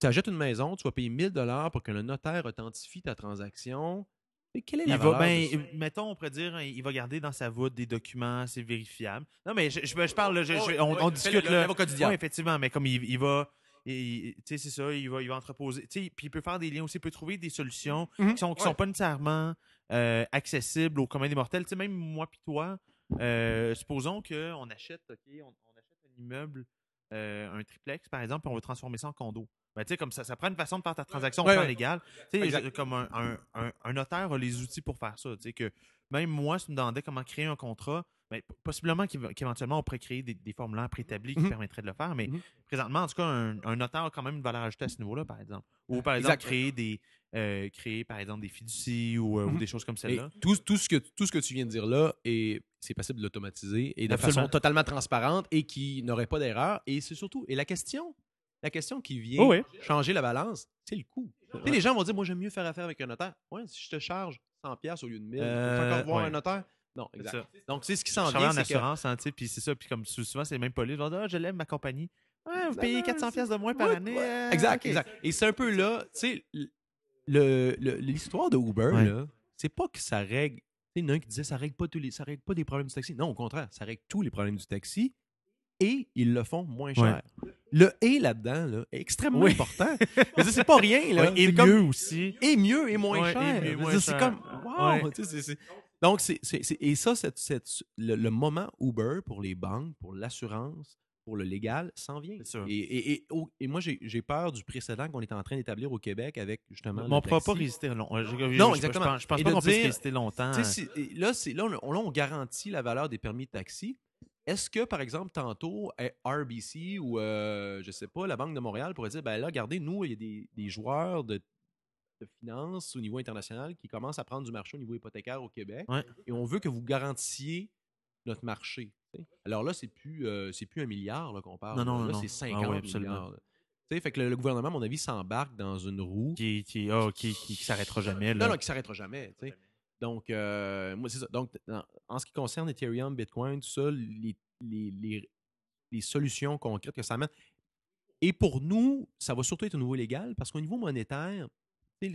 Tu achètes une maison, tu vas payer 1000 dollars pour que le notaire authentifie ta transaction. Et quelle est la Il va, valeur ben, de ça? mettons, on pourrait dire, hein, il va garder dans sa voûte des documents, c'est vérifiable. Non, mais je, je, je parle, là, je- je- on, discute là. Oui, effectivement, mais comme il, il va, tu sais, c'est ça, il va, il va entreposer. Tu sais, puis il peut faire des liens aussi, il peut trouver des solutions Mhm, qui sont, qui ouais. sont pas nécessairement euh, accessibles au commun des mortels. Tu sais, même moi puis toi, euh, supposons qu'on achète, OK, on, achète un immeuble, euh, un triplex, par exemple, puis on veut transformer ça en condo. Ben, tu sais, comme ça, ça prend une façon de faire ta transaction au Ouais, plan ouais. légal. Tu sais, comme un, un- un- un notaire a les outils pour faire ça. Tu sais, que même moi, si tu me demandais comment créer un contrat, ben, possiblement qu'éve- qu'éventuellement, on pourrait créer des, des formulaires préétablis qui Mhm. permettraient de le faire. Mais Mhm. présentement, en tout cas, un, un notaire a quand même une valeur ajoutée à ce niveau-là, par exemple. Ou par Exact. exemple, créer des. euh, créer, par exemple, des fiducies ou, euh, ou Mhm. des choses comme celle-là. tout, tout, ce que, tout ce que tu viens de dire là, est- c'est possible de l'automatiser et de Absolument. façon totalement transparente et qui n'aurait pas d'erreur. Et c'est surtout, et la question, la question qui vient Oh oui. changer la balance, c'est le coût. Les gens vont dire, moi, j'aime mieux faire affaire avec un notaire. Ouais, si je te charge 100$ piastres au lieu de 1000, tu Euh, encore voir ouais. un notaire? Non, exact. Donc, c'est ce qui s'en vient, en assurance, hein, puis c'est ça. Puis comme sou- souvent, c'est les. Ils vont dire, ah, je l'aime, ma compagnie. Ouais, vous payez non, 400 c'est- pièces de moins par année. euh, Exact, exact. Et c'est un peu là, tu sais, le- le- l'histoire de Uber, là, c'est pas que ça règle. Tu sais, il y en a un qui disait ça règle pas tous les, ça règle pas des problèmes du taxi. Non, au contraire, ça règle tous les problèmes du taxi et ils le font moins cher. Le et là-dedans là, est extrêmement Oui. important. <laughs> Dire, c'est pas rien là. Ouais, et comme- mieux aussi. et mieux et moins Ouais, cher. C'est comme wow. Tu sais, c'est- c'est- Donc c'est et ça le, le moment Uber pour les banques, pour l'assurance, pour le légal s'en vient. Et, et, et, oh, et moi j'ai peur du précédent qu'on est en train d'établir au Québec avec justement. Mais on ne pourra pas résister long. je- je- Non, exactement. Je pense, je pense pas qu'on puisse résister longtemps. Là, on, là, on garantit la valeur des permis de taxi. Est-ce que, par exemple, tantôt, eh, RBC ou, euh, je sais pas, la Banque de Montréal pourrait dire, ben là, regardez, nous, il y a des, des joueurs de, de finances au niveau international qui commencent à prendre du marché au niveau hypothécaire au Québec Ouais. et on veut que vous garantissiez notre marché. Alors là, c'est plus, euh, c'est plus un milliard qu'on parle. Non, non, là, non, c'est non. 50 Ah ouais, absolument. milliards. fait que le, le gouvernement, à mon avis, s'embarque dans une roue qui, qui, ah, qui, qui, qui s'arrêtera jamais. Là. non, non, qui s'arrêtera jamais. Donc, euh, moi, c'est ça. Donc, en ce qui concerne Ethereum, Bitcoin, tout ça, les, les, les- les solutions concrètes que ça amène. Et pour nous, ça va surtout être au niveau légal parce qu'au niveau monétaire,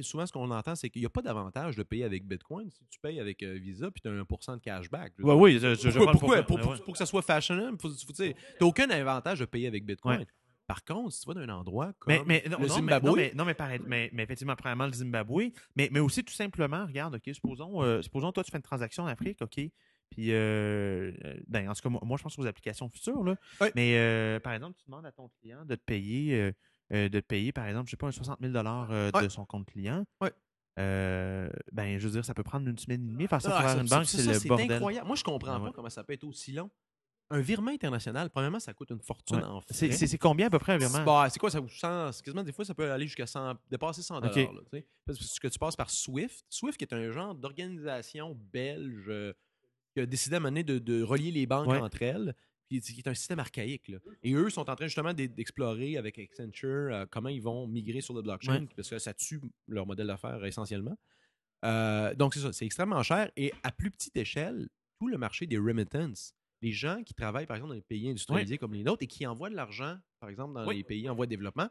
souvent, ce qu'on entend, c'est qu'il n'y a pas d'avantage de payer avec Bitcoin. Si tu payes avec euh, Visa, puis tu as 1% de cashback. Ouais, oui, je, pourquoi, pourquoi? Pour, que ça soit fashionable, tu t'as aucun avantage de payer avec Bitcoin. Ouais. Par contre, si tu vas dans un endroit comme Mais, mais, non, le non, Zimbabwe, non, mais, non, mais, mais, mais effectivement, premièrement, le Zimbabwe, mais, mais aussi tout simplement, regarde, OK, supposons, euh, supposons toi, tu fais une transaction en Afrique, OK, puis, euh, euh, ben, en tout cas, moi, moi, je pense aux applications futures, là, mais euh, par exemple, tu demandes à ton client de te payer, de te payer, par exemple, je sais pas, un 60 000 euh, de son compte client. Euh, ben, je veux dire, ça peut prendre une semaine et demie, faire ça Ah, travers une banque, c'est le c'est bordel. incroyable. Moi, je comprends Ah pas comment ça peut être aussi long. Un virement international, premièrement, ça coûte une fortune Ouais. en frais. C'est combien à peu près un virement? Bah, c'est quoi ça vous quasiment des fois ça peut aller jusqu'à 100 dépasser 100 dollars parce que tu passes par Swift Swift qui est un genre d'organisation belge euh, qui a décidé à mener de, de relier les banques Ouais. entre elles puis qui est un système archaïque là. et eux sont en train justement d'e- d'explorer avec Accenture euh, comment ils vont migrer sur le blockchain Ouais. parce que ça tue leur modèle d'affaires essentiellement Euh, donc c'est ça c'est extrêmement cher et à plus petite échelle tout le marché des remittances les gens qui travaillent, par exemple, dans les pays industrialisés comme les nôtres et qui envoient de l'argent, par exemple, dans Oui. les pays en voie de développement,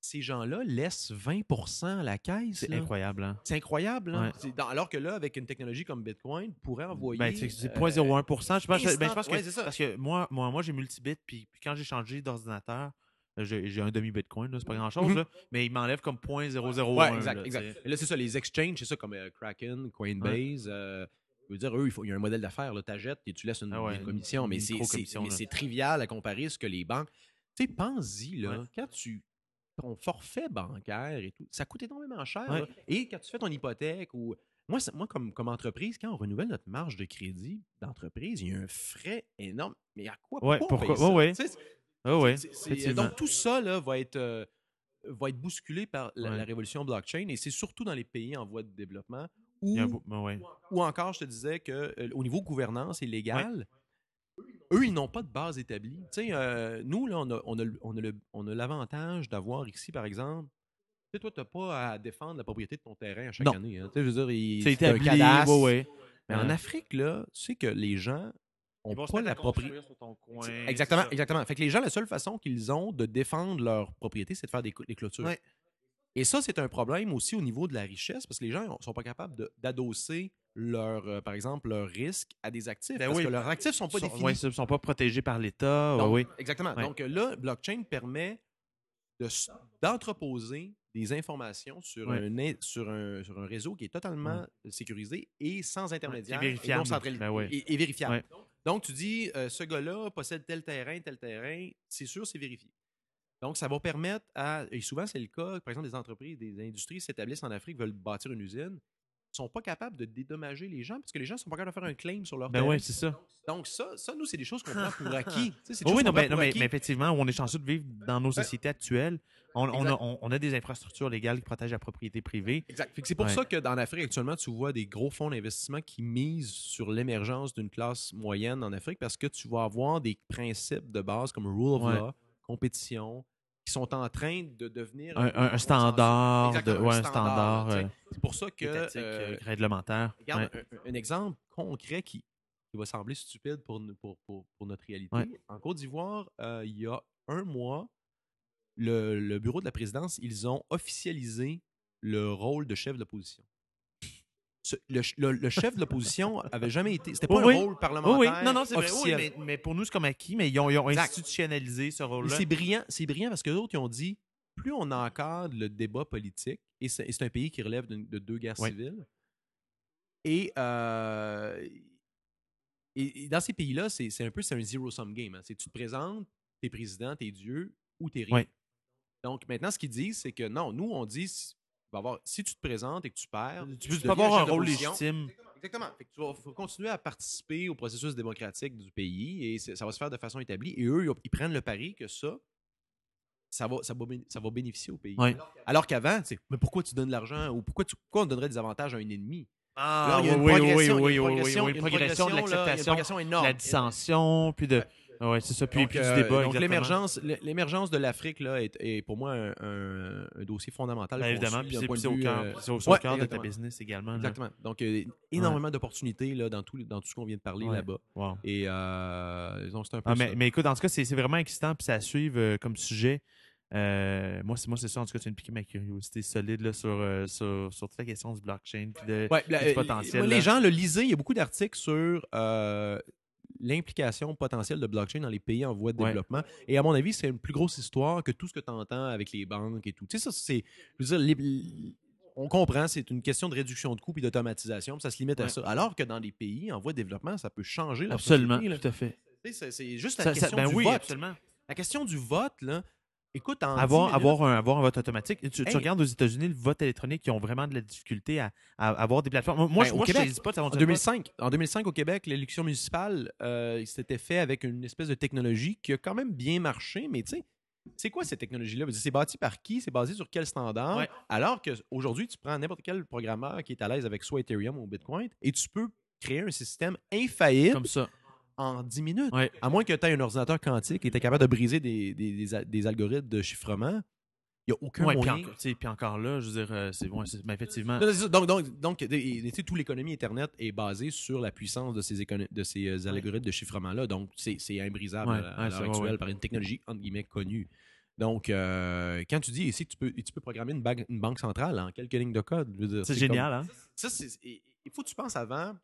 ces gens-là laissent 20% à la caisse. C'est incroyable, hein? C'est incroyable. hein? Ouais. C'est dans- alors que là, avec une technologie comme Bitcoin, pourrait envoyer. Ben, c'est c'est euh, 0.01%. Je pense, ben, je pense que, ouais, c'est ça. parce que moi, moi, moi j'ai multibit, puis, puis quand j'ai changé d'ordinateur, euh, j'ai un demi-bitcoin, c'est pas grand-chose, Mhm. là, mais il m'enlève comme 0.001. Ouais, exact, là, exact. là, c'est ça, les exchanges, c'est ça, comme euh, Kraken, Coinbase. euh, je veux dire, eux, il, faut, il y a un modèle d'affaires. Tu achètes et tu laisses une, Ah ouais, une commission, une mais c'est- trivial à comparer ce que les banques. Tu sais, pense-y, là, Ouais. quand tu. Ton forfait bancaire et tout, ça coûte énormément cher. Ouais. Et quand tu fais ton hypothèque ou. Moi, moi comme, comme entreprise, quand on renouvelle notre marge de crédit d'entreprise, il y a un frais énorme. Mais à quoi pourquoi? pourquoi- ça? effectivement. donc, tout ça là, va, être, euh, va être bousculé par la, Ouais. la révolution blockchain et c'est surtout dans les pays en voie de développement Beau- ben ouais. ou encore, je te disais que euh, au niveau gouvernance et légal, eux, ils n'ont pas de base établie. Tu sais, euh, nous, là, on a, on a le- on a le- on a l'avantage d'avoir ici, par exemple, tu sais, toi, tu n'as pas à défendre la propriété de ton terrain à chaque Non. année. hein. Tu sais, je veux dire, il- C'est un établi, cadastre. ouais, ouais. Mais en Ouais. Afrique, là, tu sais que les gens ont pas la propriété. construire sur ton coin, Exactement, exactement. Fait que les gens, la seule façon qu'ils ont de défendre leur propriété, c'est de faire des, des clôtures. Et ça, c'est un problème aussi au niveau de la richesse parce que les gens ne sont pas capables d'adosser leur, euh, par exemple, leur risque à des actifs. Ben parce oui. que leurs actifs ne sont pas Sont- définis. ouais, ils ne sont pas protégés par l'État. Donc. Exactement. Ouais. Donc là, blockchain permet de d'entreposer des informations sur, Ouais. un, in- sur, un, sur un réseau qui est totalement sécurisé et sans intermédiaire. Et et vérifiable. non centralisé. Ben et, et vérifiable. Donc, tu dis, euh, ce gars-là possède tel terrain, tel terrain, c'est sûr, c'est vérifié. Donc, ça va permettre à, et souvent c'est le cas, par exemple, des entreprises, des industries s'établissent en Afrique, veulent bâtir une usine, sont pas capables de dédommager les gens parce que les gens sont pas capables de faire un claim sur leur Ben terrain. ouais, c'est ça. Donc, ça, ça, nous, c'est des choses qu'on prend pour <laughs> acquis. Tu sais, c'est des Oui, choses non, ben, non, pour mais, acquis. mais effectivement, on est chanceux de vivre dans nos sociétés actuelles. On, on a, on- on a des infrastructures légales qui protègent la propriété privée. Exact. C'est pour Ouais. ça que dans l'Afrique, actuellement, tu vois des gros fonds d'investissement qui misent sur l'émergence d'une classe moyenne en Afrique parce que tu vas avoir des principes de base comme rule of Ouais. law, compétition, qui sont en train de devenir Un, standard, de, Exactement, ouais, un standard, euh, C'est pour ça que. euh, euh, réglementaire. regarde, Ouais. un, exemple concret qui, qui va sembler stupide pour, pour, pour, pour notre réalité. Ouais. En Côte d'Ivoire, euh, il y a un mois, le, le bureau de la présidence, ils ont officialisé le rôle de chef de l'opposition. Le, le- le chef de l'opposition avait jamais été. C'était pas Oui, oui. un rôle Oui, parlementaire. oui, non, non, c'est vrai. Oui, mais, mais pour nous, c'est comme acquis, mais ils ont, ils ont Exact. institutionnalisé ce rôle-là. c'est brillant, c'est brillant parce que d'autres ils ont dit plus on encadre le débat politique, et c'est un pays qui relève de, de deux guerres civiles, et, euh, et, et dans ces pays-là, c'est un peu c'est un zero-sum game. hein. C'est tu te présentes, t'es président, t'es Dieu, ou t'es rien. Donc maintenant, ce qu'ils disent, c'est que non, nous, on dit avoir, si tu te présentes et que tu perds, Tu peux pas avoir un rôle légitime. Exactement. Fait que tu vas faut continuer à participer au processus démocratique du pays et c'est- ça va se faire de façon établie. Et eux, ils- prennent le pari que ça, ça va, ça va, ça va bénéficier au pays. Ouais. Alors qu'avant, tu sais, mais pourquoi tu donnes de l'argent ou pourquoi, tu- pourquoi on donnerait des avantages à un ennemi? Ah, Là, il y a une oui, oui, progression, oui, il y a oui, une oui, oui, progression- oui, il y a une progression de l'acceptation, progression de énorme. la dissension, puis de. Ouais, c'est ça. Puis, donc, puis du euh, débat. donc l'émergence, l'émergence de l'Afrique là est, est pour moi un, un- un dossier fondamental. Ben, évidemment. suit Puis c'est au cœur, euh, au, ouais, cœur de ta business également. là. Exactement. Donc euh, énormément d'opportunités là dans tout dans tout ce qu'on vient de parler Ouais. là-bas. Wow. Et euh, donc c'est un peu Ah, ça. mais, mais écoute, en tout cas, c'est vraiment excitant. Puis ça à suivre euh, comme sujet. Euh, moi, c'est moi, c'est ça. En tout cas, tu viens de piquer ma curiosité solide là, sur, euh, sur, sur toute la question du blockchain. Puis de, Ouais, la- du euh, potentiel, moi, les gens le lisaient. Il y a beaucoup d'articles sur euh, l'implication potentielle de blockchain dans les pays en voie de Ouais. développement. Et à mon avis, c'est une plus grosse histoire que tout ce que tu entends avec les banques et tout. Tu sais, ça, c'est. Je veux dire, les- on comprend, c'est une question de réduction de coûts et d'automatisation, ça se limite à ça. Alors que dans les pays en voie de développement, ça peut changer Absolument, société, tout à fait. C'est juste la Ça- ça- question ben du oui, vote. absolument. La question du vote, là. Écoute, en 10 Avoir, avoir, un, avoir un vote automatique. Tu, regardes aux États-Unis, le vote électronique, ils ont vraiment de la difficulté à, à avoir des plateformes. Moi, Ben, je au moi, je Québec, pas ça En fonctionne 2005, en 2005 au Québec, l'élection municipale, euh, c'était fait avec une espèce de technologie qui a quand même bien marché, mais tu sais, c'est quoi cette technologie-là? C'est bâti par qui? C'est basé sur quel standard? Ouais. Alors qu'aujourd'hui, tu prends n'importe quel programmeur qui est à l'aise avec soit Ethereum ou Bitcoin et tu peux créer un système infaillible Comme ça. En 10 minutes. Ouais. À moins que tu aies un ordinateur quantique et tu es capable de briser des, des- des a- des algorithmes de chiffrement, il n'y a aucun Ouais, moyen. puis encore là, je veux dire, euh, c'est bon, c'est- ben, effectivement. Donc, donc, donc et- et, tu sais, tout l'économie Internet est basée sur la puissance de ces, de ces euh, algorithmes de chiffrement-là. Donc, c'est imbrisable Ouais, à, l'heure actuelle par une technologie, entre guillemets, connue. Donc, euh, quand tu dis ici que tu peux, tu peux programmer une, bague- une banque centrale en quelques lignes de code, C'est comme- génial, hein? ça, c'est- et- il faut que tu penses avant.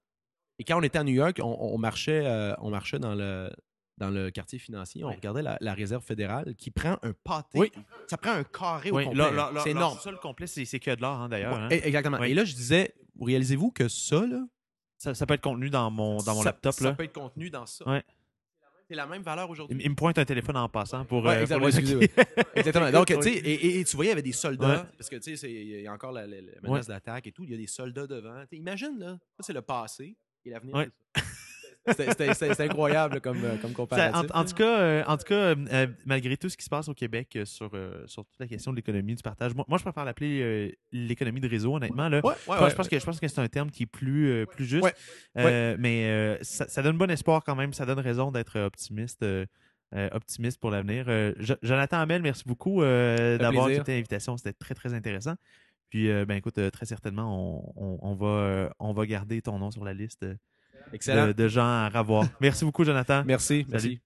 Et quand on était à New York, on, on marchait, euh, on marchait dans le, dans le quartier financier. On regardait la, la réserve fédérale qui prend un pâté. Oui. Ça prend un carré au Oui, complet. là, là, c'est énorme. Ça, le complet, c'est que de l'or, hein, d'ailleurs. hein. Ouais, Exactement. Et là, je disais, vous réalisez-vous que ça, là, Ça, ça peut être contenu dans mon, dans mon ça, laptop. ça là. peut être contenu dans ça. Ouais. C'est la même valeur aujourd'hui. il me pointe un téléphone en passant pour. Ouais, euh, exact- pour ouais, les- excusez, <laughs> Exactement. Donc, <laughs> tu sais, et, tu voyais, il y avait des soldats, Ouais. parce que, tu sais, il y a encore la, menace d'attaque et tout. Il y a des soldats devant. Imagine, là, ça, c'est le passé et l'avenir. Ouais. C'était- incroyable comme, euh, comme comparatif. en, en tout cas, euh, en tout cas euh, malgré tout ce qui se passe au Québec euh, sur, sur toute la question de l'économie, du partage, moi, moi, je préfère l'appeler l'économie de réseau, honnêtement. Là. Ouais, ouais, Je, ouais. pense- je pense que, je pense que c'est un terme qui est plus, plus juste. Mais ça, ça donne bon espoir quand même. Ça donne raison d'être optimiste. optimiste pour l'avenir. Jo- Jonathan Hamel, merci beaucoup d'avoir accepté l'invitation. C'était très, très intéressant. Puis, euh, ben écoute, euh, très certainement, on, on- on va, euh, on va garder ton nom sur la liste Excellent. de, de gens à revoir. merci beaucoup, Jonathan. Merci. Salut. Merci.